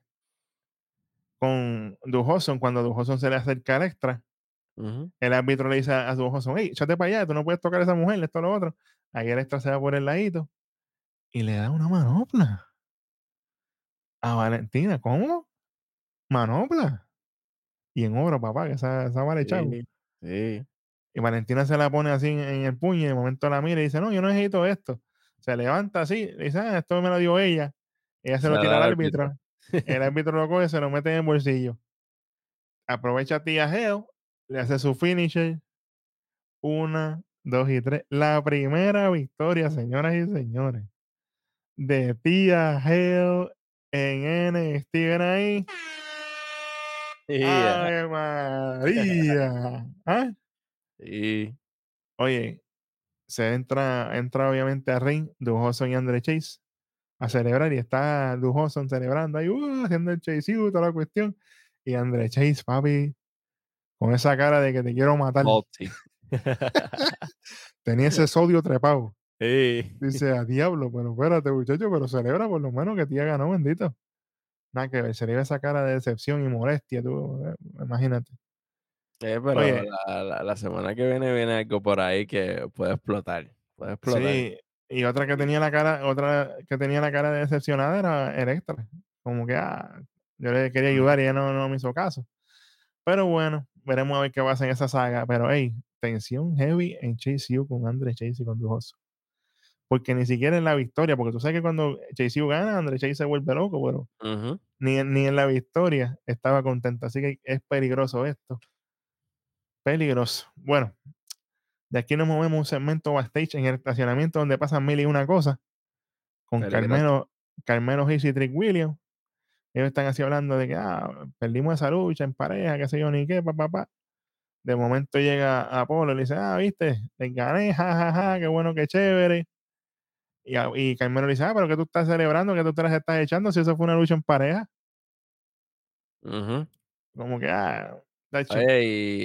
[SPEAKER 1] con Duke Hodgson. Cuando Duke Hodgson se le acerca al el árbitro le dice a Duke Hodgson, hey, échate para allá, tú no puedes tocar a esa mujer, esto lo otro. Ahí el extra se va por el ladito y le da una manopla a Valentina. ¿Cómo? Manopla. Y en oro, papá, que esa, esa vale chavo.
[SPEAKER 2] Sí, sí.
[SPEAKER 1] Y Valentina se la pone así en, en el puño y de momento la mira y dice, no, yo no necesito esto. Se levanta así, le dice, ah, esto me lo dio ella. Ella se
[SPEAKER 2] Se
[SPEAKER 1] lo tira al árbitro. El árbitro lo coge, se lo mete en el bolsillo. Aprovecha a Tía Geo, le hace su finisher. Una, dos y tres. La primera victoria, señoras y señores, de Tía Geo en NXT. ¿Ven ahí?
[SPEAKER 2] Yeah.
[SPEAKER 1] ¡Ave María! ¿Ah?
[SPEAKER 2] Sí.
[SPEAKER 1] Oye, se entra, entra obviamente a ring Dujoson y Andre Chase a celebrar y está Dujoson celebrando ahí, uh, haciendo el Chase U, toda la cuestión. Y Andre Chase, papi, con esa cara de que te quiero matar.
[SPEAKER 2] Salty.
[SPEAKER 1] Tenía ese sodio trepado.
[SPEAKER 2] Sí.
[SPEAKER 1] Dice, a diablo, pero espérate, muchacho, pero celebra por lo menos que tía ganó, bendito. Nada que ver, se le esa cara de decepción y molestia, tú, eh, imagínate.
[SPEAKER 2] Eh, pero
[SPEAKER 1] Oye.
[SPEAKER 2] la, la, la semana que viene viene algo por ahí que puede explotar. Puede explotar.
[SPEAKER 1] Sí, y otra que tenía la cara, otra que tenía la cara de decepcionada era Electra. Como que, ah, yo le quería
[SPEAKER 2] Ujú.
[SPEAKER 1] ayudar y ella no, no me hizo caso. Pero bueno, veremos a ver qué pasa en esa saga. Pero, hey, tensión heavy en Chase U con Andre Chase y con Dujoso. Porque ni siquiera en la victoria, porque tú sabes que cuando Chase U gana, Andre Chase se vuelve loco, pero ni, en- ni en la victoria estaba contento. Así que es peligroso esto. Peligroso. Bueno, de aquí nos movemos un segmento backstage en el estacionamiento donde pasan mil y una cosas con. Carmelo, Carmelo Hayes y Trick Williams. Ellos están así hablando de que ah, perdimos esa lucha en pareja, qué sé yo, ni qué, papá, papá. De momento llega Apolo y le dice, ah, viste, les gané, jajaja, ja, ja, qué bueno, qué chévere. Y, a- y Carmelo le dice, ah, pero que tú estás celebrando, que tú te las estás echando, si eso fue una lucha en pareja.
[SPEAKER 2] Ujú.
[SPEAKER 1] Como que, ah.
[SPEAKER 2] Oye,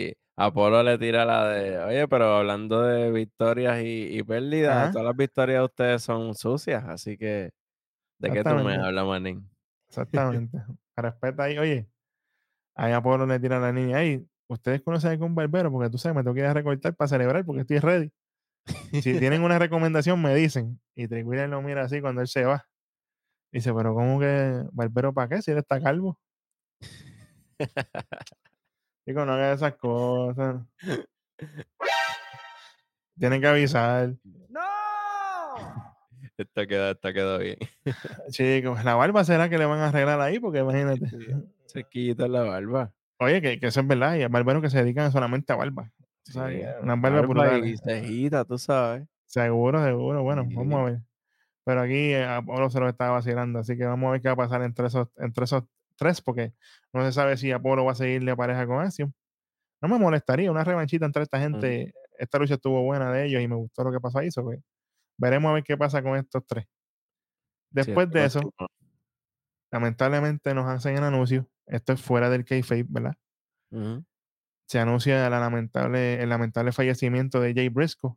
[SPEAKER 2] y Apolo le tira la de, oye, pero hablando de victorias y, y pérdidas,
[SPEAKER 1] Ajá.
[SPEAKER 2] todas las victorias de ustedes son sucias, así que, ¿de qué tú me hablas, manín?
[SPEAKER 1] Exactamente. Respeta ahí, oye, ahí Apolo le tira a la niña, ahí, ustedes conocen algún barbero, porque tú sabes, me tengo que ir a recortar para celebrar, porque estoy ready. Si tienen una recomendación, me dicen. Y Williams lo mira así cuando él se va. Dice, pero ¿cómo que barbero para qué? Si él está calvo. Digo, no hagas esas cosas. Tienen que avisar.
[SPEAKER 2] Esta quedó, quedó bien.
[SPEAKER 1] Chicos, la barba será que le van a arreglar ahí, porque imagínate.
[SPEAKER 2] Sequillito en la barba.
[SPEAKER 1] Oye, que, que eso es verdad. Y hay barberos que se dedican solamente a barba.
[SPEAKER 2] Sí,
[SPEAKER 1] que unas barbas
[SPEAKER 2] barba y cejita, tú sabes.
[SPEAKER 1] Seguro, seguro. Bueno,
[SPEAKER 2] Sí.
[SPEAKER 1] vamos a ver. Pero aquí eh, Apolo se lo estaba vacilando. Así que vamos a ver qué va a pasar entre esos, entre esos tres, porque no se sabe si Apolo va a seguirle pareja con Axiom. No me molestaría una revanchita entre esta gente. Esta lucha estuvo buena de ellos y me gustó lo que pasó ahí. so que veremos a ver qué pasa con estos tres. Después de eso, lamentablemente nos hacen el anuncio. Esto es fuera del kayfabe, ¿verdad? Se anuncia la lamentable, el lamentable fallecimiento de Jay Briscoe.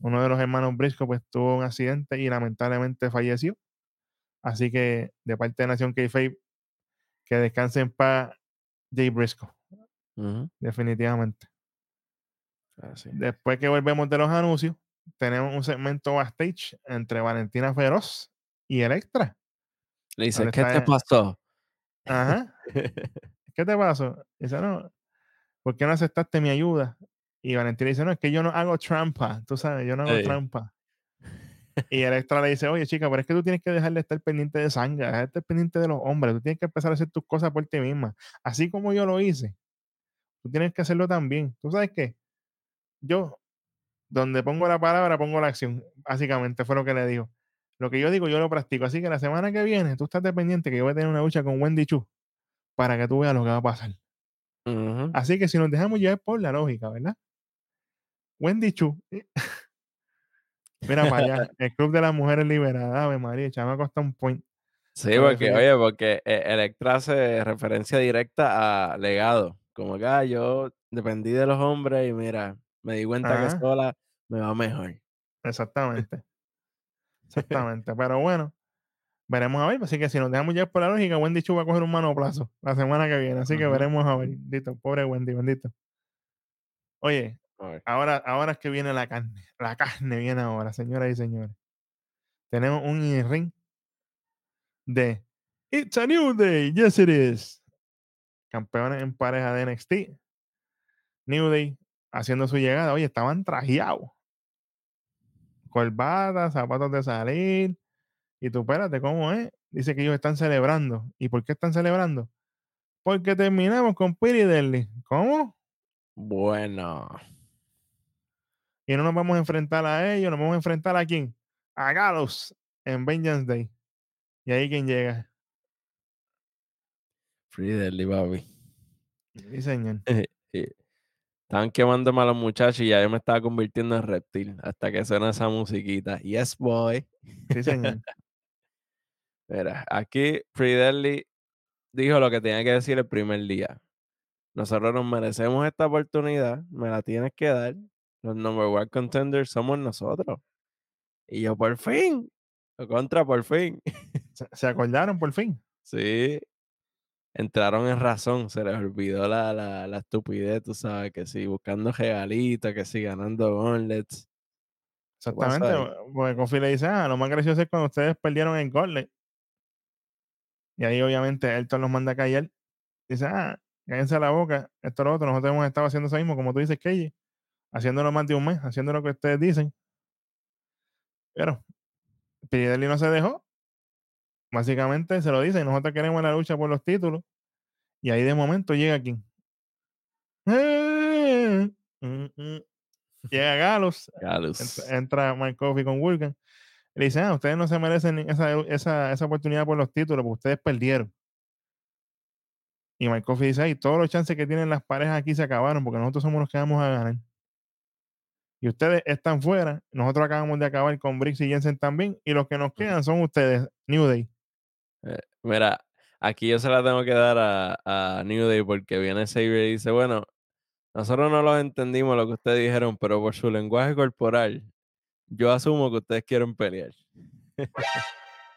[SPEAKER 1] Uno de los hermanos Briscoe pues tuvo un accidente y lamentablemente falleció. Así que de parte de Nación Kayfabe, que descanse en paz Jay Briscoe, definitivamente. Después que volvemos de los anuncios, tenemos un segmento backstage entre Valentina Feroz y Electra.
[SPEAKER 2] Le dice,
[SPEAKER 1] ¿Dónde
[SPEAKER 2] ¿qué te pasó?
[SPEAKER 1] Ajá. ¿Qué te pasó? Dice, no, ¿por qué no aceptaste mi ayuda? Y Valentina dice, no, es que yo no hago trampa, tú sabes, yo no hago trampa. Y Electra le dice, oye chica, pero es que tú tienes que dejar de estar pendiente de sangre, dejar de estar pendiente de los hombres, tú tienes que empezar a hacer tus cosas por ti misma. Así como yo lo hice, tú tienes que hacerlo también. ¿Tú sabes qué? Yo donde pongo la palabra, pongo la acción. Básicamente fue lo que le dijo. Lo que yo digo, yo lo practico. Así que la semana que viene, tú estás dependiente que yo voy a tener una lucha con Wendy Chu para que tú veas lo que va a pasar. Así que si nos dejamos llevar por la lógica, ¿verdad? Wendy Chu. eh, Mira para allá, el Club de las Mujeres Liberadas, Ave María, chamaco está un point.
[SPEAKER 2] Sí, porque, oye, porque e- Electra hace referencia directa a legado. Como que ah, yo dependí de los hombres y mira, me di cuenta que
[SPEAKER 1] Ajá,
[SPEAKER 2] sola me va mejor.
[SPEAKER 1] exactamente, exactamente. Pero bueno, veremos a ver. Así que si nos dejamos llevar por la lógica, Wendy Chu va a coger un manoplazo la semana que viene. Así que veremos a ver. Bendito, pobre Wendy, bendito. Oye, ahora, ahora es que viene la carne. La carne viene ahora, señoras y señores. Tenemos un in-ring de It's a New Day, yes it is. Campeones en pareja de NXT. New Day haciendo su llegada. Oye, estaban trajeados. Corbata, zapatos de salir. Y tú, espérate, ¿cómo es? Dice que ellos están celebrando. ¿Y por qué están celebrando? Porque terminamos con Piri Deadly. ¿Cómo?
[SPEAKER 2] Bueno,
[SPEAKER 1] Y no nos vamos a enfrentar a ellos, nos vamos a enfrentar a quién? A Gallows en Vengeance Day. Y ahí quién llega.
[SPEAKER 2] Free Deli, papi.
[SPEAKER 1] Sí, señor.
[SPEAKER 2] Y Estaban quemándome a los muchachos y ya yo me estaba convirtiendo en reptil hasta que suena esa musiquita. Yes, boy.
[SPEAKER 1] Sí, señor.
[SPEAKER 2] Mira, aquí Free Deli dijo lo que tenía que decir el primer día. Nosotros nos merecemos esta oportunidad, me la tienes que dar. Los number one contenders somos nosotros. Y yo, por fin, o contra, por fin.
[SPEAKER 1] Se acordaron por fin.
[SPEAKER 2] Sí, entraron en razón, se les olvidó la, la, la estupidez, tú sabes, que sí, buscando regalitos, que sí, ganando gauntlets. ¿Qué pasó
[SPEAKER 1] Exactamente. Porque Kofi le dice, ah, lo más gracioso es cuando ustedes perdieron el gauntlet. Y ahí obviamente Elton los manda a callar. Dice, ah, cállense la boca, esto es lo otro. Nosotros hemos estado haciendo eso mismo, como tú dices, Kelly. Haciéndolo más de un mes, haciendo lo que ustedes dicen. Pero Pidelli no se dejó. Básicamente se lo dice, nosotros queremos la lucha por los títulos. Y ahí de momento llega quién. Mm, mm. Llega Galos, entra, entra Mike Coffey con. Y le dice, ah, ustedes no se merecen esa, esa, esa oportunidad por los títulos, porque ustedes perdieron. Y Mike Coffey dice, ay, todos los chances que tienen las parejas aquí se acabaron, porque nosotros somos los que vamos a ganar. Y ustedes están fuera. Nosotros acabamos de acabar con Briggs y Jensen también. Y los que nos quedan son ustedes, New Day.
[SPEAKER 2] Eh, mira, aquí yo se la tengo que dar a, a New Day porque viene Xavier y dice, bueno, nosotros no los entendimos lo que ustedes dijeron, pero por su lenguaje corporal, yo asumo que ustedes quieren pelear.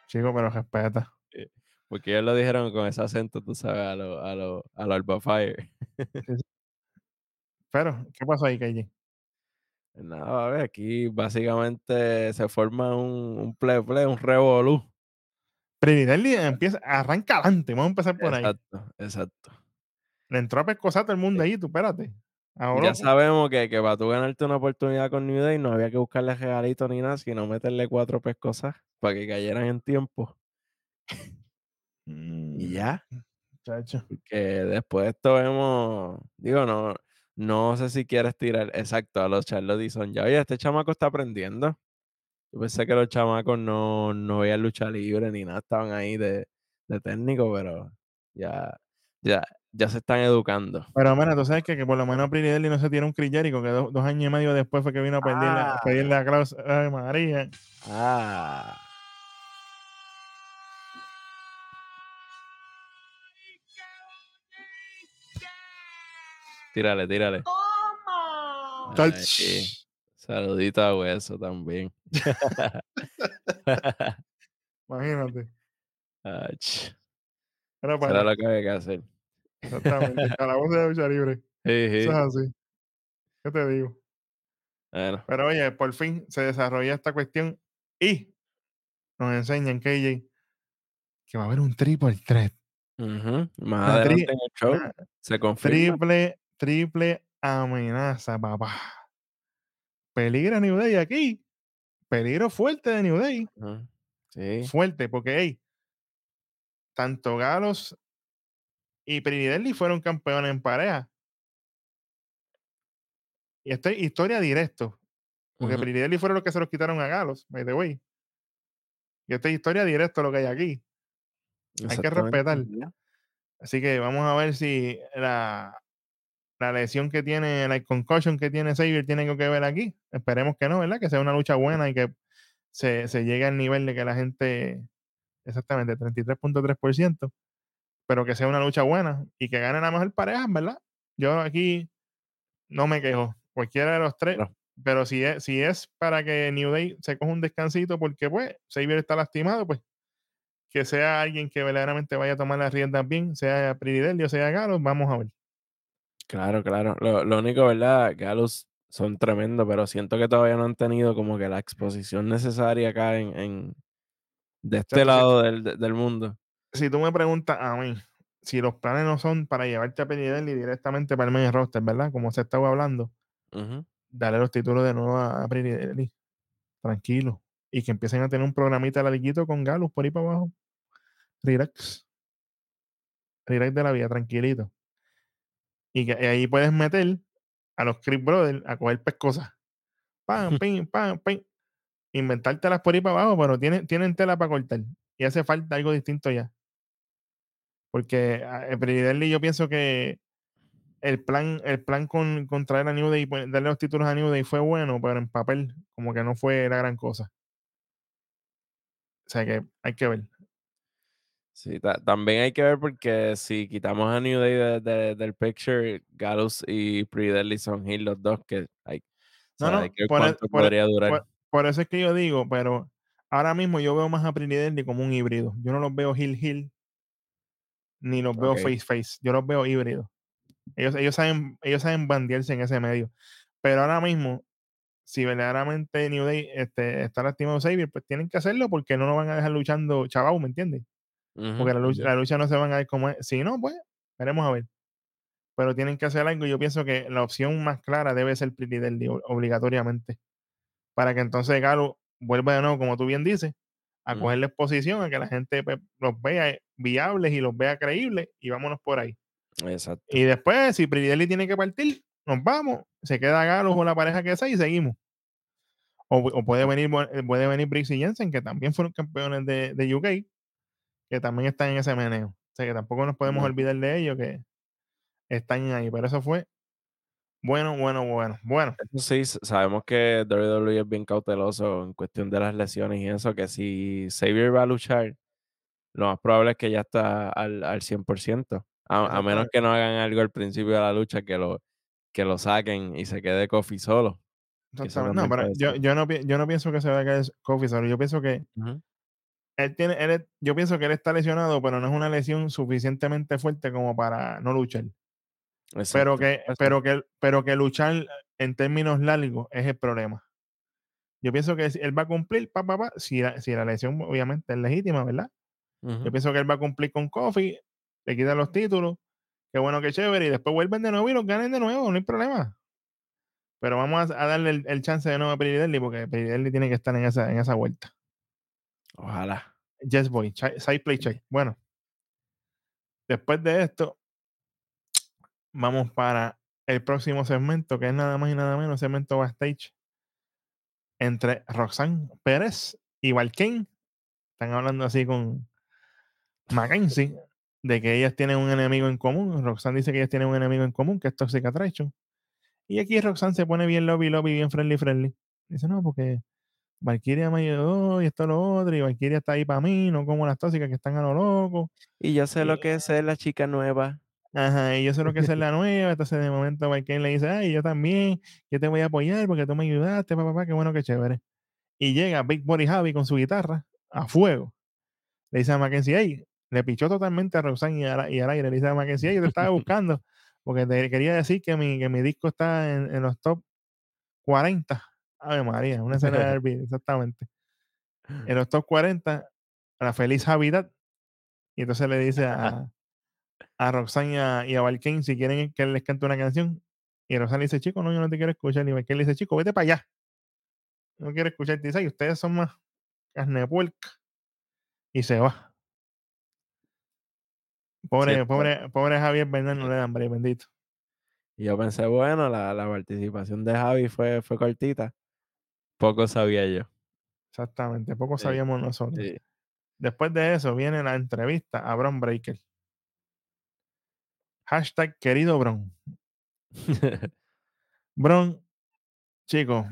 [SPEAKER 1] Chico, pero respeta.
[SPEAKER 2] Porque ellos lo dijeron con ese acento, tú sabes, a los a lo, a lo Alba Fire.
[SPEAKER 1] Pero, ¿qué pasó ahí, KJ?
[SPEAKER 2] Nada, a ver, aquí básicamente se forma un, un play play, un revolú.
[SPEAKER 1] Prividelli empieza, arranca adelante. Vamos a empezar por ahí.
[SPEAKER 2] Exacto, exacto.
[SPEAKER 1] Le entró a pescosar todo el mundo ahí, tú espérate. Ahora,
[SPEAKER 2] Ya sabemos que, que para tú ganarte una oportunidad con New Day no había que buscarle regalitos ni nada, sino meterle cuatro pescosas para que cayeran en tiempo. Y ya,
[SPEAKER 1] Chacho.
[SPEAKER 2] porque después de esto vemos, digo, no, no sé si quieres tirar, exacto, a los Charlotte Dixon. Ya, oye, este chamaco está aprendiendo. Yo pensé que los chamacos no, no veían lucha libre ni nada, estaban ahí de, de técnico, pero ya, ya, ya se están educando.
[SPEAKER 1] Pero, mira, tú sabes que, que por lo menos Prividelli no se tiene un Jericho, que do- dos años y medio después fue que vino a pedirle, a
[SPEAKER 2] Ah.
[SPEAKER 1] pedirle a Klaus. Ay, María.
[SPEAKER 2] Ah, tírale, tírale.
[SPEAKER 1] Tal-
[SPEAKER 2] Ay, sí. Saludito a Hueso también.
[SPEAKER 1] Imagínate.
[SPEAKER 2] Ach,
[SPEAKER 1] Era
[SPEAKER 2] Eso
[SPEAKER 1] para
[SPEAKER 2] era lo que había que hacer.
[SPEAKER 1] Exactamente. El calabozo de lucha libre.
[SPEAKER 2] Sí,
[SPEAKER 1] Eso
[SPEAKER 2] sí.
[SPEAKER 1] es así. ¿Qué te digo?
[SPEAKER 2] Bueno,
[SPEAKER 1] Pero oye, por fin se desarrolla esta cuestión y nos enseñan KJ que va a haber un triple threat.
[SPEAKER 2] Más adelante en el show
[SPEAKER 1] una
[SPEAKER 2] se confirma.
[SPEAKER 1] triple, triple amenaza, papá. Peligra New Day aquí. Peligro fuerte de New Day.
[SPEAKER 2] Sí.
[SPEAKER 1] Fuerte, porque hey, tanto Galos y Prividelli fueron campeones en pareja. Y esto es historia directo. Porque
[SPEAKER 2] Ujú.
[SPEAKER 1] Pretty Deadly fueron los que se los quitaron a Galos, by the way. Y esta es historia directa lo que hay aquí. Hay que respetar. Así que vamos a ver si la, la lesión que tiene, la concussion que tiene Xavier tiene algo que ver aquí. Esperemos que no, ¿verdad? Que sea una lucha buena y que se, se llegue al nivel de que la gente, exactamente, 33.3%, pero que sea una lucha buena y que gane la mejor pareja, ¿verdad? Yo aquí no me quejo, cualquiera de los tres, pero si es, si es para que New Day se coja un descansito porque pues Xavier está lastimado, pues que sea alguien que verdaderamente vaya a tomar las riendas bien, sea Pretty Deadly o sea Galo, vamos a ver.
[SPEAKER 2] Claro, claro. Lo, lo único, ¿verdad? Galus son tremendos, pero siento que todavía no han tenido como que la exposición necesaria acá en, en de este lado del, de- del mundo.
[SPEAKER 1] si tú me preguntas a mí, si los planes no son para llevarte a Deadly directamente para el main roster, ¿verdad? Como se estaba hablando, dale los títulos de nuevo a Pretty Deadly, tranquilo. Y que empiecen a tener un programita larguito con Galus por ahí para abajo. Relax. Relax de la vida, tranquilito. Y que ahí puedes meter a los Creep Brothers a coger pescosas. Pam, pim, pam, pim. Inventártelas por ahí para abajo, pero tienen, tienen tela para cortar. Y hace falta algo distinto ya. Porque ah, el Pretty Deadly yo pienso que el plan, el plan con, con traer a New Day y pon- darle los títulos a New Day fue bueno, pero en papel como que no fue la gran cosa. O sea que hay que ver.
[SPEAKER 2] Sí, ta- también hay que ver porque si quitamos a New Day de- de- del picture, Galus y Deadly son heel los dos que hay, o
[SPEAKER 1] No,
[SPEAKER 2] hay
[SPEAKER 1] no,
[SPEAKER 2] que
[SPEAKER 1] por, e- por, e-
[SPEAKER 2] podría durar.
[SPEAKER 1] por- por eso es que yo digo, pero ahora mismo yo veo más a Deadly como un híbrido. Yo no los veo heel heel ni los veo face face. Yo los veo híbridos. Ellos, ellos saben, ellos saben bandearse en ese medio. Pero ahora mismo, si verdaderamente New Day este, está lastimado Xavier, pues tienen que hacerlo porque no nos van a dejar luchando chavau, ¿me entiendes? Porque la lucha,
[SPEAKER 2] ujú.
[SPEAKER 1] la lucha no se van a ver como es. Si no, pues, veremos a ver. Pero tienen que hacer algo. y Yo pienso que la opción más clara debe ser Pretty Deadly, o- obligatoriamente. Para que entonces Galo vuelva de nuevo, como tú bien dices, a
[SPEAKER 2] Ujú.
[SPEAKER 1] cogerle exposición, a que la gente pues, los vea viables y los vea creíbles y vámonos por ahí.
[SPEAKER 2] Exacto.
[SPEAKER 1] Y después, si Deadly tiene que partir, nos vamos. Se queda Galo con la pareja que sea y seguimos. O, o puede venir eh, puede venir Briggs y Jensen, que también fueron campeones de, de UK, que también están en ese meneo. O sea que tampoco nos podemos olvidar de ellos que están ahí. Pero eso fue bueno, bueno, bueno. Bueno,
[SPEAKER 2] sí, sabemos que WWE es bien cauteloso en cuestión de las lesiones y eso, que si Xavier va a luchar, lo más probable es que ya está al, al 100%. A, a menos que no hagan algo al principio de la lucha que lo, que lo saquen y se quede Kofi solo.
[SPEAKER 1] No, pero yo, yo, no, yo no pienso que se vaya a caer Kofi solo. Yo pienso que. Él tiene, él yo pienso que él está lesionado, pero no es una lesión suficientemente fuerte como para no luchar. Pero
[SPEAKER 2] Exacto.
[SPEAKER 1] que,
[SPEAKER 2] puede ser.
[SPEAKER 1] pero que, pero que luchar en términos largos es el problema. Yo pienso que él va a cumplir, pa, pa, pa, si, la, si la lesión obviamente es legítima, ¿verdad? Yo pienso que él va a cumplir con Kofi, le quitan los títulos, qué bueno, qué chévere, y después vuelven de nuevo y los ganen de nuevo, no hay problema. Pero vamos a, a darle el, el chance de nuevo a Deadly, porque Deadly tiene que estar en esa, en esa vuelta.
[SPEAKER 2] Ojalá.
[SPEAKER 1] Yes, boy, side play check. Bueno, después de esto, vamos para el próximo segmento, que es nada más y nada menos segmento backstage entre Roxanne Pérez y Valkane. Están hablando así con Mackenzie de que ellas tienen un enemigo en común. Roxanne dice que ellas tienen un enemigo en común, que es Toxic Attraction. Y aquí Roxanne se pone bien lobby, lobby, bien friendly, friendly. Dice, no, porque Valkyria me ayudó y esto lo otro, y Valkyria está ahí para mí, no como las tóxicas que están a lo loco.
[SPEAKER 2] Y yo sé
[SPEAKER 1] Y,
[SPEAKER 2] lo que es ser la chica nueva.
[SPEAKER 1] ajá, y yo sé lo que es ser la nueva. Entonces, de momento, Valkyria le dice, ay, yo también, yo te voy a apoyar porque tú me ayudaste, papá, papá, qué bueno, qué chévere. Y llega Big Body Javi con su guitarra a fuego. Le dice a Mackenzie, hey, le pichó totalmente a Roxanne y, al- y al aire. Le dice a Mackenzie, hey, yo te estaba buscando porque te quería decir que mi, que mi disco está en, en los top 40. Ave María, una escena de R&B, exactamente. En los top 40, a la feliz Habitat. Y entonces le dice a, a Roxanne y a, y a si quieren que les cante una canción. Y Roxanne le dice, chico, no, yo no te quiero escuchar. Y Valkane le dice, chico, vete para allá. No quiero escucharte. Y dice, "Ay, ustedes son más carne. Y se va. Pobre, pobre, pobre Javier Bernal no le dan hambre, bendito.
[SPEAKER 2] Y yo pensé, bueno, la, la participación de Javi fue, fue cortita. Poco sabía yo.
[SPEAKER 1] Exactamente, poco
[SPEAKER 2] Sí,
[SPEAKER 1] sabíamos nosotros.
[SPEAKER 2] sí.
[SPEAKER 1] Después de eso viene la entrevista a Bron Breaker. Hashtag querido Bron. Bron, chicos.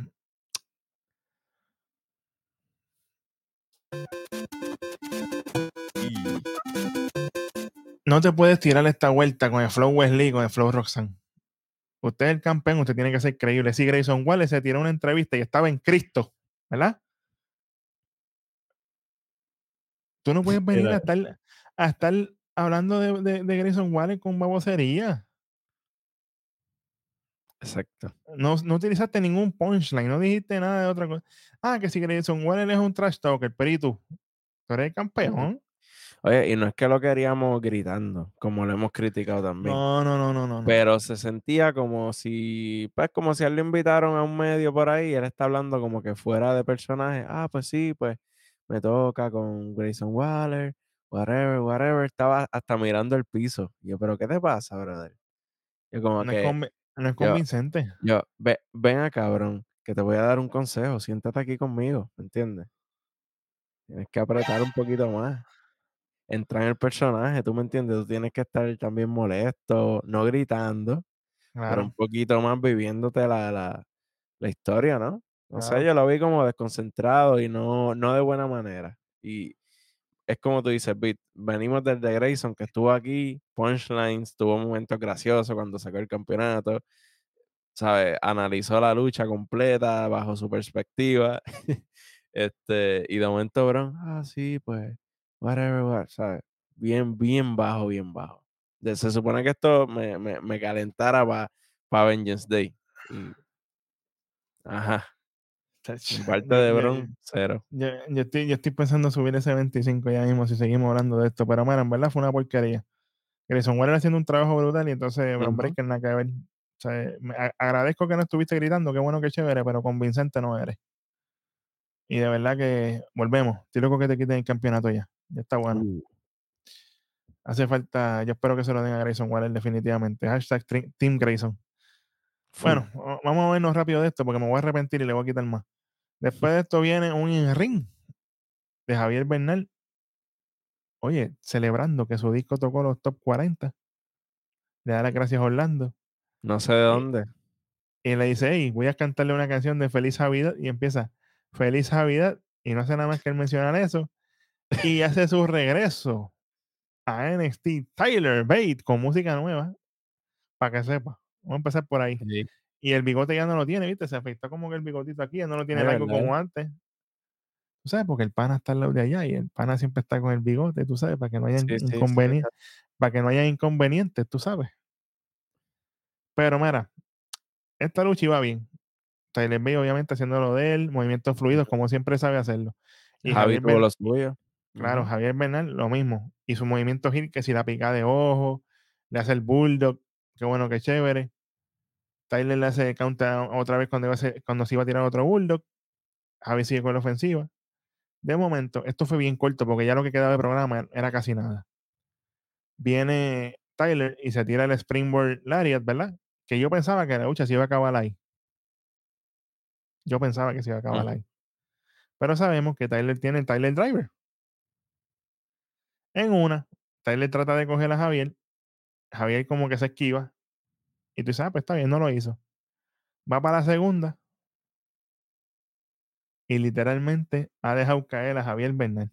[SPEAKER 1] No te puedes tirar esta vuelta con el Flow Wesley, con el Flow Roxanne. Usted es el campeón, usted tiene que ser creíble. Si Grayson Wallace se tiró una entrevista y estaba en Cristo, ¿verdad? Tú no puedes venir a estar, a estar hablando de, de, de Grayson Wallace con babosería.
[SPEAKER 2] Exacto.
[SPEAKER 1] No, no utilizaste ningún punchline, no dijiste nada de otra cosa. Ah, que si Grayson Waller es un trash talker, pero ¿y tú? Tú eres el campeón.
[SPEAKER 2] Oye, y no es que lo queríamos gritando, como lo hemos criticado también.
[SPEAKER 1] No, no, no, no, no.
[SPEAKER 2] Pero se sentía como si, pues como si a él le invitaron a un medio por ahí y él está hablando como que fuera de personaje. Ah, pues sí, pues me toca con Grayson Waller, whatever, whatever. Estaba hasta mirando el piso. Yo, pero ¿qué te pasa, brother? Yo como
[SPEAKER 1] no, es
[SPEAKER 2] que,
[SPEAKER 1] conv- no es
[SPEAKER 2] yo-
[SPEAKER 1] convincente.
[SPEAKER 2] yo, ve, ven acá, cabrón, que te voy a dar un consejo. Siéntate aquí conmigo, ¿me entiendes? Tienes que apretar un poquito más. Entrar en el personaje, ¿tú me entiendes? Tú tienes que estar también molesto, no gritando, pero
[SPEAKER 1] Claro.
[SPEAKER 2] un poquito más viviéndote la, la, la historia, ¿no? No sé,
[SPEAKER 1] Claro.
[SPEAKER 2] yo lo vi como desconcentrado y no, no de buena manera. Y es como tú dices, venimos del de Grayson, que estuvo aquí, punchlines, tuvo momentos graciosos cuando sacó el campeonato, ¿sabes? Analizó la lucha completa bajo su perspectiva. este, y de momento, bro, ah, sí, pues, whatever, what", ¿sabes? Bien, bien bajo, bien bajo. Se supone que esto me, me, me calentara para Vengeance Day. Y, ajá,
[SPEAKER 1] Yo-
[SPEAKER 2] de Bron, cero.
[SPEAKER 1] Yo, yo estoy, yo estoy pensando subir ese 25 ya mismo si seguimos hablando de esto, pero bueno, en verdad fue una porquería. Grayson Waller haciendo un trabajo brutal y entonces Bron. Breaker nada que ver. O sea, me- a- agradezco que no estuviste gritando, qué bueno que chévere, pero convincente no eres. Y de verdad que volvemos. Estoy loco que te quiten el campeonato ya. Ya está bueno.
[SPEAKER 2] Uh,
[SPEAKER 1] Hace falta, yo espero que se lo den a Grayson Waller definitivamente. Hashtag Team Grayson. Bueno, va- vamos a vernos rápido de esto porque me voy a arrepentir y le voy a quitar más. Después de esto viene un ring de Javier Bernal. Oye, celebrando que su disco tocó los top 40. Le da las gracias a Orlando.
[SPEAKER 2] no sé de dónde.
[SPEAKER 1] Y le dice, hey, voy a cantarle una canción de Feliz Navidad. Y empieza, Feliz Navidad. Y no hace nada más que él mencionar eso. Y hace su regreso a NXT Tyler Bate con música nueva. Para que sepa. Vamos a empezar por ahí.
[SPEAKER 2] Sí.
[SPEAKER 1] Y el bigote ya no lo tiene, ¿viste? Se afecta como que el bigotito aquí, ya no lo tiene largo como antes. Tú sabes, porque el pana está al lado de allá y el pana siempre está con el bigote, tú sabes, para que no haya
[SPEAKER 2] Sí,
[SPEAKER 1] inconvenientes, para que no haya inconvenientes, tú sabes. Pero mira, esta lucha iba bien. Tyler Bate obviamente haciendo lo de él, movimientos fluidos, como siempre sabe hacerlo. Y
[SPEAKER 2] Javi
[SPEAKER 1] Javier
[SPEAKER 2] tuvo
[SPEAKER 1] Bernal,
[SPEAKER 2] lo suyo.
[SPEAKER 1] Claro. Javier Bernal, lo mismo. Y su movimiento gil, que si la pica de ojo, le hace el bulldog, qué bueno, qué chévere. Tyler le hace counter otra vez cuando, iba a cuando se iba a tirar otro bulldog. Javi sigue con la ofensiva. De momento, esto fue bien corto porque ya lo que quedaba de programa era casi nada. Viene Tyler y se tira el Springboard Lariat, ¿verdad? Que yo pensaba que la lucha se iba a acabar ahí. Yo pensaba que se iba a acabar ahí. Pero sabemos que Tyler tiene el Tyler Driver. En una, Tyler trata de coger a Javier. Javier como que se esquiva. Y tú sabes, pues está bien, no lo hizo. Va para la segunda. Y literalmente ha dejado caer a Javier Bernal.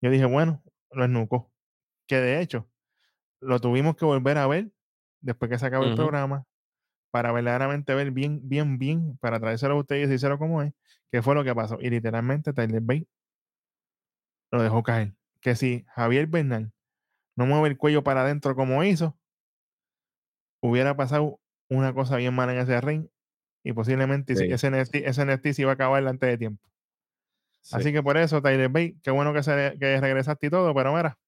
[SPEAKER 1] Yo dije, bueno, lo esnucó. Que de hecho, lo tuvimos que volver a ver después que se acabó el programa para verdaderamente ver bien, bien, bien, para traérselo a ustedes y decírselo como es, qué fue lo que pasó. Y literalmente Tyler Bate lo dejó caer. Que si Javier Bernal no mueve el cuello para adentro como hizo, hubiera pasado una cosa bien mala en ese ring y posiblemente
[SPEAKER 2] Sí,
[SPEAKER 1] ese, NXT, ese se iba a acabar antes de tiempo.
[SPEAKER 2] Sí.
[SPEAKER 1] Así que por eso, Tyler Bate, qué bueno que, se, que regresaste y todo, pero mira.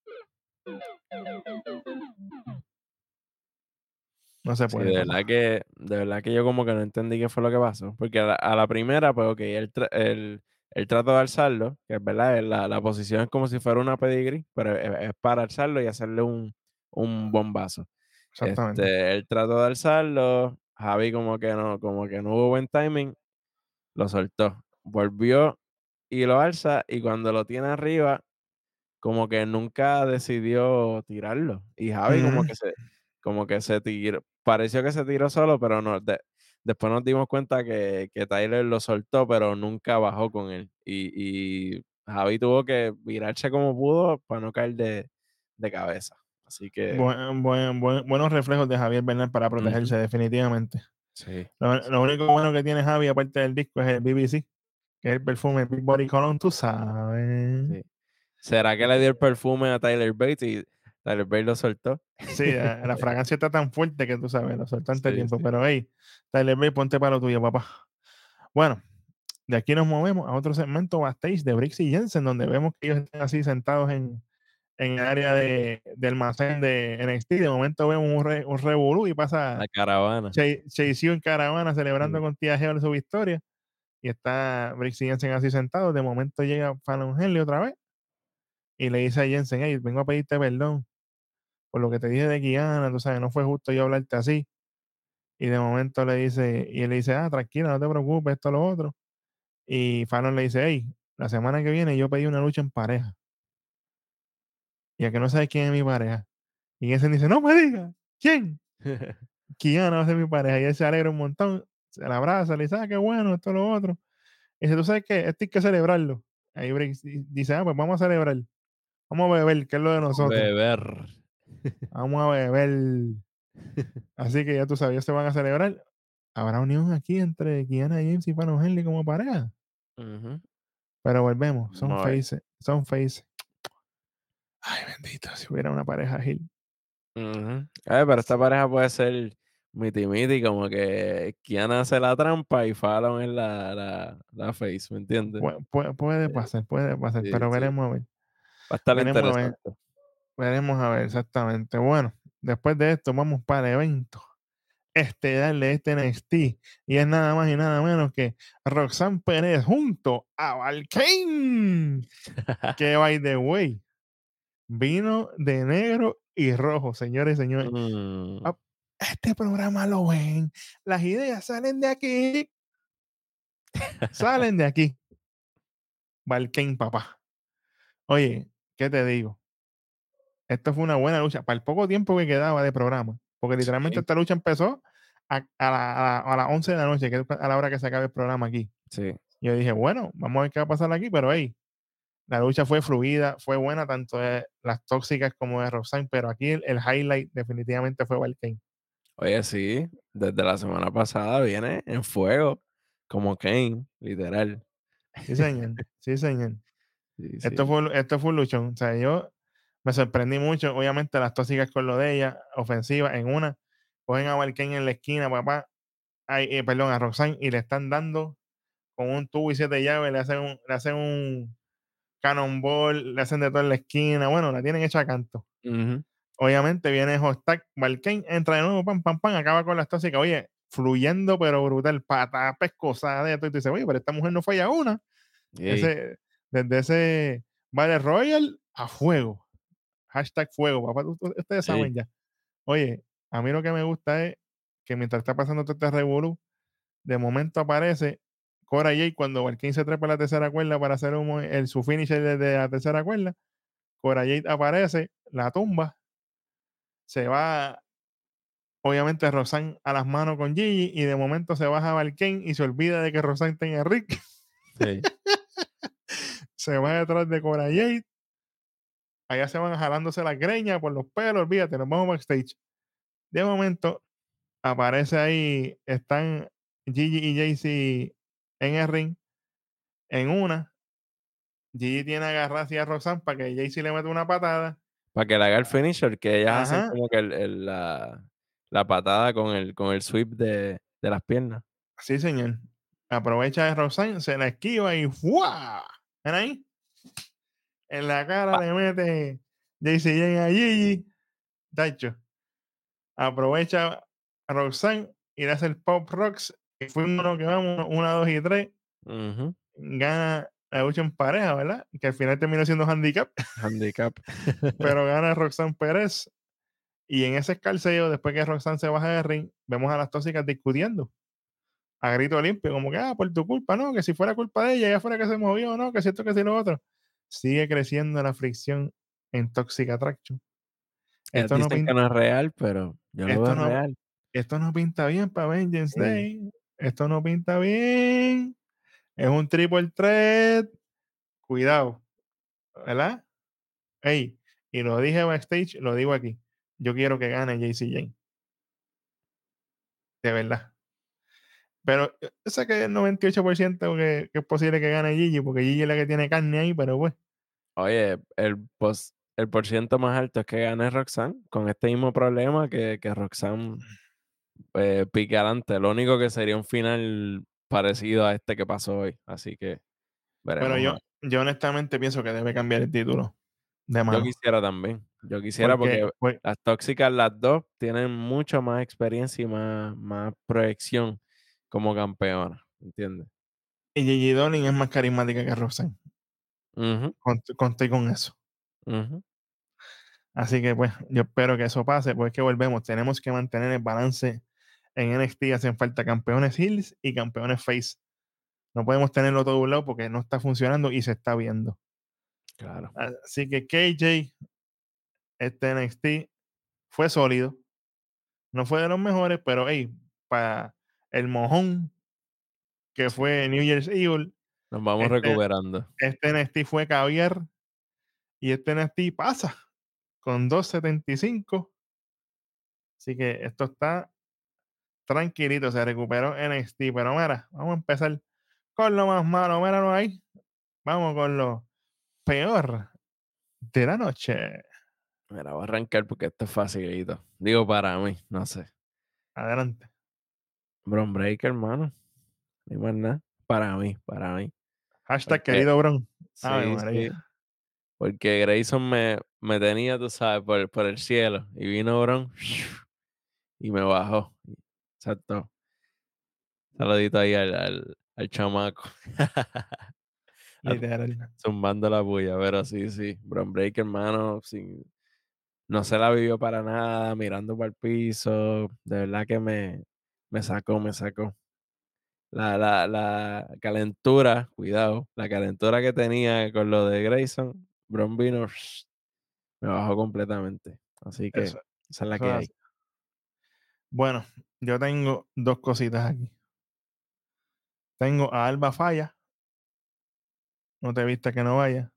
[SPEAKER 1] No se
[SPEAKER 2] Sí,
[SPEAKER 1] puede.
[SPEAKER 2] de verdad que, de verdad que yo como que no entendí qué fue lo que pasó. Porque a la, a la primera, pues ok, él, tra- él, trató de alzarlo, que es verdad, la, la posición es como si fuera una pedigree, pero es, es para alzarlo y hacerle un, un bombazo.
[SPEAKER 1] Exactamente.
[SPEAKER 2] Este, él trató de alzarlo, Javi como que no, como que no hubo buen timing lo soltó. Volvió y lo alza, y cuando lo tiene arriba, como que nunca decidió tirarlo. Y Javi como
[SPEAKER 1] Ujú.
[SPEAKER 2] que se como que se tiró pareció que se tiró solo, pero no, de después nos dimos cuenta que que Tyler lo soltó, pero nunca bajó con él. Y y Javi tuvo que virarse como pudo para no caer de de cabeza. Así que
[SPEAKER 1] Buen buen buen buenos reflejos de Javier Bernal para protegerse, definitivamente.
[SPEAKER 2] sí,
[SPEAKER 1] Lo lo único bueno que tiene Javi, aparte del disco, es el BBC, que es el perfume Big Body Cologne, tú sabes.
[SPEAKER 2] sí. ¿Será que le dio el perfume a Tyler Bates y Tyler Bates lo soltó?
[SPEAKER 1] Sí, la la fragancia está tan fuerte que tú sabes, lo soltó antes
[SPEAKER 2] Sí,
[SPEAKER 1] tiempo,
[SPEAKER 2] sí.
[SPEAKER 1] pero hey, Tyler Bates, ponte para lo tuyo, papá. Bueno, de aquí nos movemos a otro segmento backstage de Briggs y Jensen, donde vemos que ellos están así sentados en en el área de de almacén de NXT. De momento vemos un re un revolú y pasa
[SPEAKER 2] La caravana.
[SPEAKER 1] Chase Chase U en caravana celebrando
[SPEAKER 2] Sí.
[SPEAKER 1] con Tía Geo su victoria. Y está Briggs y Jensen así sentados. De momento llega Fallon Henley otra vez y le dice a Jensen: "Hey, vengo a pedirte perdón por lo que te dije de Kiana, tú sabes, no fue justo yo hablarte así". Y de momento le dice y él le dice: "Ah, tranquila, no te preocupes, esto, lo otro". Y Fallon le dice: "Hey, la semana que viene yo pedí una lucha en pareja, y a que no sabes quién es mi pareja". Y Jensen dice: "No me digas, ¿quién?". Kiana va a ser mi pareja. Y él se alegra un montón, se la abraza, le dice: "Ah, qué bueno, esto, lo otro". Y dice: "¿Tú sabes qué? Esto hay que celebrarlo". Ahí Briggs dice: "Ah, pues vamos a celebrar. Vamos a beber, que es lo de nosotros.
[SPEAKER 2] Beber.
[SPEAKER 1] Vamos a beber". Así que ya tú sabes, se van a celebrar. ¿Habrá unión aquí entre Kiana James y Fallon Henley como pareja? Pero volvemos, son
[SPEAKER 2] a
[SPEAKER 1] faces, son faces. Ay, bendito, si hubiera una pareja.
[SPEAKER 2] Ujú. Eh, pero esta pareja puede ser miti miti, como que Kiana hace la trampa y Fallon es la, la, la face, ¿me entiendes?
[SPEAKER 1] pue puede
[SPEAKER 2] Sí,
[SPEAKER 1] pasar, puede pasar,
[SPEAKER 2] sí,
[SPEAKER 1] pero
[SPEAKER 2] sí.
[SPEAKER 1] veremos a ver.
[SPEAKER 2] Va a estar
[SPEAKER 1] Veremos a ver,
[SPEAKER 2] interesante.
[SPEAKER 1] Veremos a ver, exactamente. Bueno, después de esto vamos para el evento estelar de este NXT, y es nada más y nada menos que Roxanne Pérez junto a Valkane, que by the way, vino de negro y rojo, señores y señores.
[SPEAKER 2] Mm,
[SPEAKER 1] este programa lo ven, las ideas salen de aquí, salen de aquí. Valkane, papá. Oye, ¿qué te digo? Esto fue una buena lucha para el poco tiempo que quedaba de programa, porque literalmente
[SPEAKER 2] sí,
[SPEAKER 1] esta lucha empezó a, a la- a la- a las 11 de la noche, que es a la hora que se acabe el programa aquí.
[SPEAKER 2] sí.
[SPEAKER 1] Yo dije, bueno, vamos a ver qué va a pasar aquí, pero hey, la lucha fue fluida, fue buena, tanto de las tóxicas como de Roxanne, pero aquí el, el highlight definitivamente fue Valkane.
[SPEAKER 2] Oye, sí, desde la semana pasada viene en fuego, como Kane, literal.
[SPEAKER 1] Sí, señor, sí, señor.
[SPEAKER 2] Sí,
[SPEAKER 1] Esto
[SPEAKER 2] sí.
[SPEAKER 1] fue, esto fue un luchón. O sea, yo me sorprendí mucho. Obviamente, las tóxicas con lo de ella, ofensivas, en una, cogen a Valkane en la esquina, papá, ay, eh, perdón, a Roxanne, y le están dando con un tubo y siete llaves, le hacen un, le hacen un cannonball, le hacen de todo en la esquina. Bueno, la tienen hecha a canto. Obviamente viene Hostak, Valkane entra de nuevo, pam, pam, pam, acaba con las tóxicas. Oye, fluyendo, pero brutal, pata pescosa de todo. Y tú dices, oye, pero esta mujer no falla una. Ese, desde ese Battle Royal a fuego. Hashtag fuego, papá. Ustedes
[SPEAKER 2] ey.
[SPEAKER 1] saben ya. Oye, a mí lo que me gusta es que mientras está pasando todo este revolú, de momento aparece Cora Jade cuando Valkyrie se trepa a la tercera cuerda para hacer un el, su finisher desde la tercera cuerda. Cora Jade aparece, la tumba, se va obviamente Roxanne a las manos con Gigi y de momento se baja Valkyrie y se olvida de que Roxanne tenga a Rick.
[SPEAKER 2] Sí.
[SPEAKER 1] se va detrás de Cora Jade allá se van jalándose la greña por los pelos, olvídate, nos vamos backstage. De momento aparece ahí, están Gigi y Jaycee en el ring, en una, Gigi tiene agarrada hacia Roxanne para que Jaycee le meta una patada.
[SPEAKER 2] Para que le haga el finisher, que ellas hacen
[SPEAKER 1] Ajá,
[SPEAKER 2] como que el el la la patada con el con el sweep de de las piernas.
[SPEAKER 1] sí señor. Aprovecha de Roxanne, se la esquiva y ¡fua! ¿Ven ahí? En la cara le mete Jane a Gigi. Tacho. Aprovecha a Roxanne y le hace el pop rocks. Y fue uno que vamos, una, dos y tres. gana la lucha en pareja, ¿verdad? Que al final terminó siendo handicap,
[SPEAKER 2] handicap.
[SPEAKER 1] pero gana Roxanne Pérez. Y en ese escarceo, después que Roxanne se baja del ring, vemos a las tóxicas discutiendo a grito limpio, como que, ah, por tu culpa, no, que si fuera culpa de ella, ella fuera que se movió, no, que si esto, que si lo otro. Sigue creciendo la fricción en Toxic Attraction.
[SPEAKER 2] Ellos
[SPEAKER 1] Esto no,
[SPEAKER 2] que
[SPEAKER 1] pinta,
[SPEAKER 2] no es real, pero yo lo
[SPEAKER 1] esto
[SPEAKER 2] veo
[SPEAKER 1] no-
[SPEAKER 2] real.
[SPEAKER 1] esto no pinta bien para Vengeance
[SPEAKER 2] Sí.
[SPEAKER 1] Day. Esto no pinta bien. Es un triple threat. Cuidado. ¿Verdad? Ey, y lo dije backstage, lo digo aquí. Yo quiero que gane JC Jane. De verdad. Pero eh, sé que el 98% que, que es posible que gane Gigi, porque Gigi es la que tiene carne ahí, pero pues.
[SPEAKER 2] Oye, el, pos- el por ciento más alto es que gane Roxanne con este mismo problema que, que Roxanne eh, pique adelante. Lo único que sería un final parecido a este que pasó hoy. Así que veremos.
[SPEAKER 1] Pero yo, yo honestamente pienso que debe cambiar el título de
[SPEAKER 2] Yo quisiera también. Yo quisiera
[SPEAKER 1] Porque,
[SPEAKER 2] porque
[SPEAKER 1] pues,
[SPEAKER 2] las tóxicas, las dos, tienen mucho más experiencia y más, más proyección como campeonas. ¿Entiendes?
[SPEAKER 1] y Gigi Dolin es más carismática que Roxanne.
[SPEAKER 2] Ujú,
[SPEAKER 1] Cont- Conté con eso. Así que pues yo espero que eso pase, pues que volvemos, tenemos que mantener el balance en NXT, hacen falta campeones Hills y campeones Face. No podemos tenerlo todo un lado porque no está funcionando y se está viendo.
[SPEAKER 2] Claro.
[SPEAKER 1] Así que KJ, este NXT fue sólido. No fue de los mejores, pero hey, para el mojón que fue New Year's Evil,
[SPEAKER 2] Nos vamos
[SPEAKER 1] Este-
[SPEAKER 2] recuperando.
[SPEAKER 1] este NXT fue caviar y este NXT pasa con 2.75. Así que esto está tranquilito, se recuperó NXT. Pero mira, vamos a empezar con lo más malo. Mira, no hay. Vamos con lo peor de la noche.
[SPEAKER 2] Mira, voy a arrancar porque esto es facilito. Digo para mí, no sé.
[SPEAKER 1] Adelante.
[SPEAKER 2] Bron Breaker, hermano. No hay más nada. Para mí, para mí.
[SPEAKER 1] Hashtag
[SPEAKER 2] Porque-
[SPEAKER 1] querido Bron.
[SPEAKER 2] Sí. Porque Grayson me, me tenía, tú sabes, por, por el cielo. Y vino Bron y me bajó. Exacto. Saludito ahí al, al, al chamaco.
[SPEAKER 1] Literal.
[SPEAKER 2] Zumbando la bulla, pero sí, sí. Bron Breaker, hermano, sin, no se la vivió para nada, mirando para el piso. De verdad que me, me sacó, me sacó. La, la, la calentura, cuidado, la calentura que tenía con lo de Grayson, Bron vino, me bajó completamente. Así que
[SPEAKER 1] Eso-
[SPEAKER 2] esa es la que hay.
[SPEAKER 1] así. Bueno, yo tengo dos cositas aquí. Tengo a Alba Falla. No te viste que no vaya.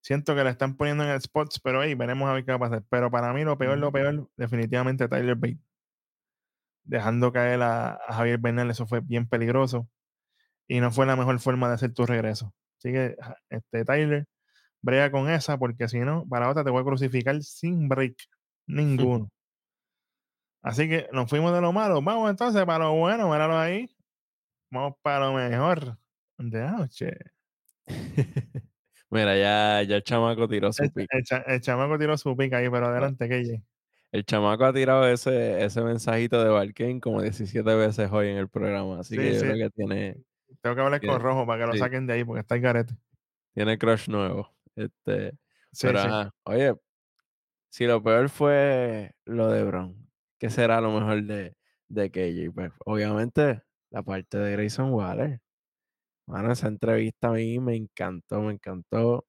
[SPEAKER 1] Siento que la están poniendo en el spots, pero ahí veremos a ver qué va a pasar. Pero para mí lo peor, lo
[SPEAKER 2] Ujú.
[SPEAKER 1] peor, definitivamente Tyler Bate. Dejando caer a, a Javier Bernal, eso fue bien peligroso. Y no fue la mejor forma de hacer tu regreso. Así que, este, Tyler, brega con esa, porque si no, para otra te voy a crucificar sin break. Ninguno. Así que nos fuimos de lo malo. Vamos entonces para lo bueno, míralo ahí. Vamos para lo mejor de noche.
[SPEAKER 2] Mira, ya, ya el chamaco tiró su
[SPEAKER 1] El,
[SPEAKER 2] pick.
[SPEAKER 1] el cha- el chamaco tiró su pica ahí, pero adelante, KJ.
[SPEAKER 2] El chamaco ha tirado ese, ese mensajito de Valkane como 17 veces hoy en el programa. Así
[SPEAKER 1] Sí,
[SPEAKER 2] que yo
[SPEAKER 1] sí.
[SPEAKER 2] creo que tiene,
[SPEAKER 1] Tengo que hablar con Rojo para que lo
[SPEAKER 2] sí.
[SPEAKER 1] saquen de ahí, porque está el garete.
[SPEAKER 2] tiene crush nuevo. Este,
[SPEAKER 1] Sí,
[SPEAKER 2] pero ajá, oye, si lo peor fue lo de Bron, ¿qué será lo mejor de, de KJ? Pues obviamente la parte de Grayson Waller. Bueno, esa entrevista a mí me encantó, me encantó.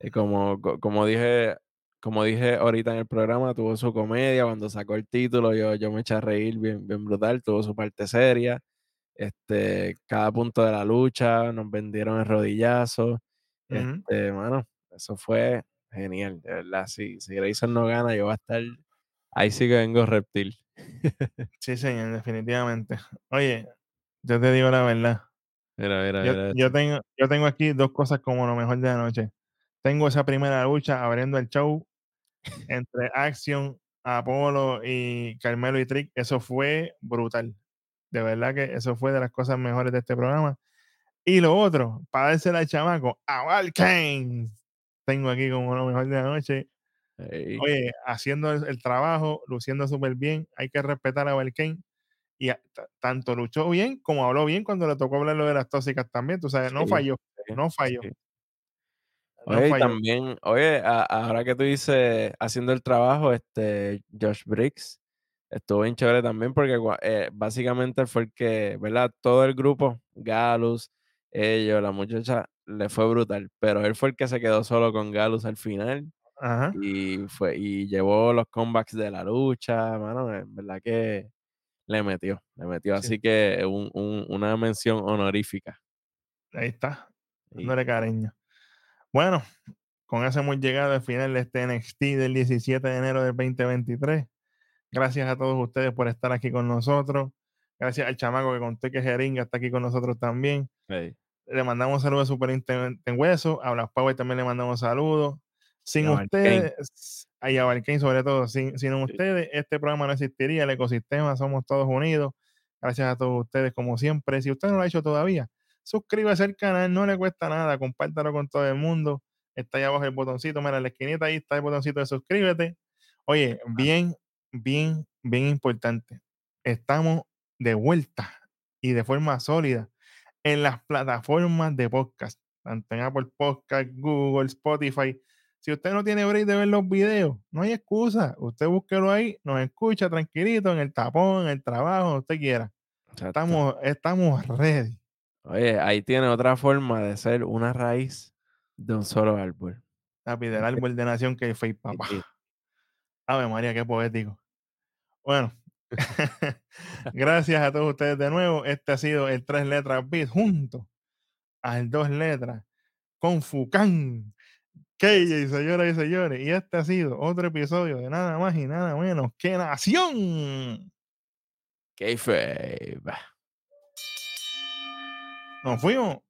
[SPEAKER 2] Eh, como, co- como dije, como dije ahorita en el programa, tuvo su comedia, cuando sacó el título, yo, yo me eché a reír bien, bien brutal, tuvo su parte seria. Este, cada punto de la lucha, nos vendieron el rodillazo.
[SPEAKER 1] Ujú.
[SPEAKER 2] Este, mano, eso fue genial, de verdad. Si, si Grayson no gana, yo voy a estar. Ahí sí que vengo reptil.
[SPEAKER 1] Sí, señor, definitivamente. Oye, yo te digo la verdad.
[SPEAKER 2] Mira, mira,
[SPEAKER 1] Yo,
[SPEAKER 2] mira.
[SPEAKER 1] yo tengo, yo tengo aquí dos cosas como lo mejor de la noche. Tengo esa primera lucha abriendo el show entre Action, Apolo y Carmelo y Trick. Eso fue brutal. De verdad que eso fue de las cosas mejores de este programa. Y lo otro, para dársela al chamaco, a Val Kane. Tengo aquí como lo mejor de la noche. Oye, haciendo el, el trabajo, luciendo súper bien. Hay que respetar a Val Kane. Y a- tanto luchó bien como habló bien cuando le tocó hablar lo de las tóxicas también. Tú sabes, no
[SPEAKER 2] Sí,
[SPEAKER 1] falló, no falló,
[SPEAKER 2] sí. Oye, también, oye, a- ahora que tú dices haciendo el trabajo, este Josh Briggs estuvo bien chévere también porque eh, básicamente fue el que, ¿verdad? Todo el grupo, Galus, ellos, la muchacha, le fue brutal, pero él fue el que se quedó solo con Galus al final
[SPEAKER 1] Ajá.
[SPEAKER 2] y fue y llevó los comebacks de la lucha, mano, en verdad que le metió, le metió,
[SPEAKER 1] Sí,
[SPEAKER 2] así que un- un- una mención honorífica.
[SPEAKER 1] ahí está, dándole cariño. Bueno, con eso hemos llegado al final de este NXT del 17 de enero del 2023. Gracias a todos ustedes por estar aquí con nosotros. Gracias al chamaco que conté que Jeringa está aquí con nosotros también.
[SPEAKER 2] hey,
[SPEAKER 1] Le mandamos saludos a Superintendente Hueso. A Black Power también le mandamos saludos. Sin
[SPEAKER 2] Mark
[SPEAKER 1] ustedes, y a sobre todo, sin, sin
[SPEAKER 2] Sí.
[SPEAKER 1] ustedes, este programa no existiría. El ecosistema somos todos unidos. Gracias a todos ustedes, como siempre. Si usted no lo ha hecho todavía, suscríbase al canal, no le cuesta nada, compártalo con todo el mundo. Está ahí abajo el botoncito, mira, en la esquinita ahí está el botoncito de suscríbete. Oye, bien, bien, bien importante. Estamos de vuelta y de forma sólida en las plataformas de podcast, tanto en Apple Podcast, Google, Spotify. Si usted no tiene break de ver los videos, no hay excusa. Usted búsquelo ahí, nos escucha tranquilito en el tapón, en el trabajo, donde usted quiera.
[SPEAKER 2] exacto.
[SPEAKER 1] Estamos, estamos ready.
[SPEAKER 2] Oye, ahí tiene otra forma de ser una raíz de un solo árbol.
[SPEAKER 1] Papi, del árbol de nación que fue papá.
[SPEAKER 2] sí.
[SPEAKER 1] Ave María, qué poético. Bueno, gracias a todos ustedes de nuevo. Este ha sido el tres letras beat junto al dos letras con Fucán. KJ, señoras y señores. Y este ha sido otro episodio de nada más y nada menos que Nación.
[SPEAKER 2] Kayfabe.
[SPEAKER 1] Nos fuimos.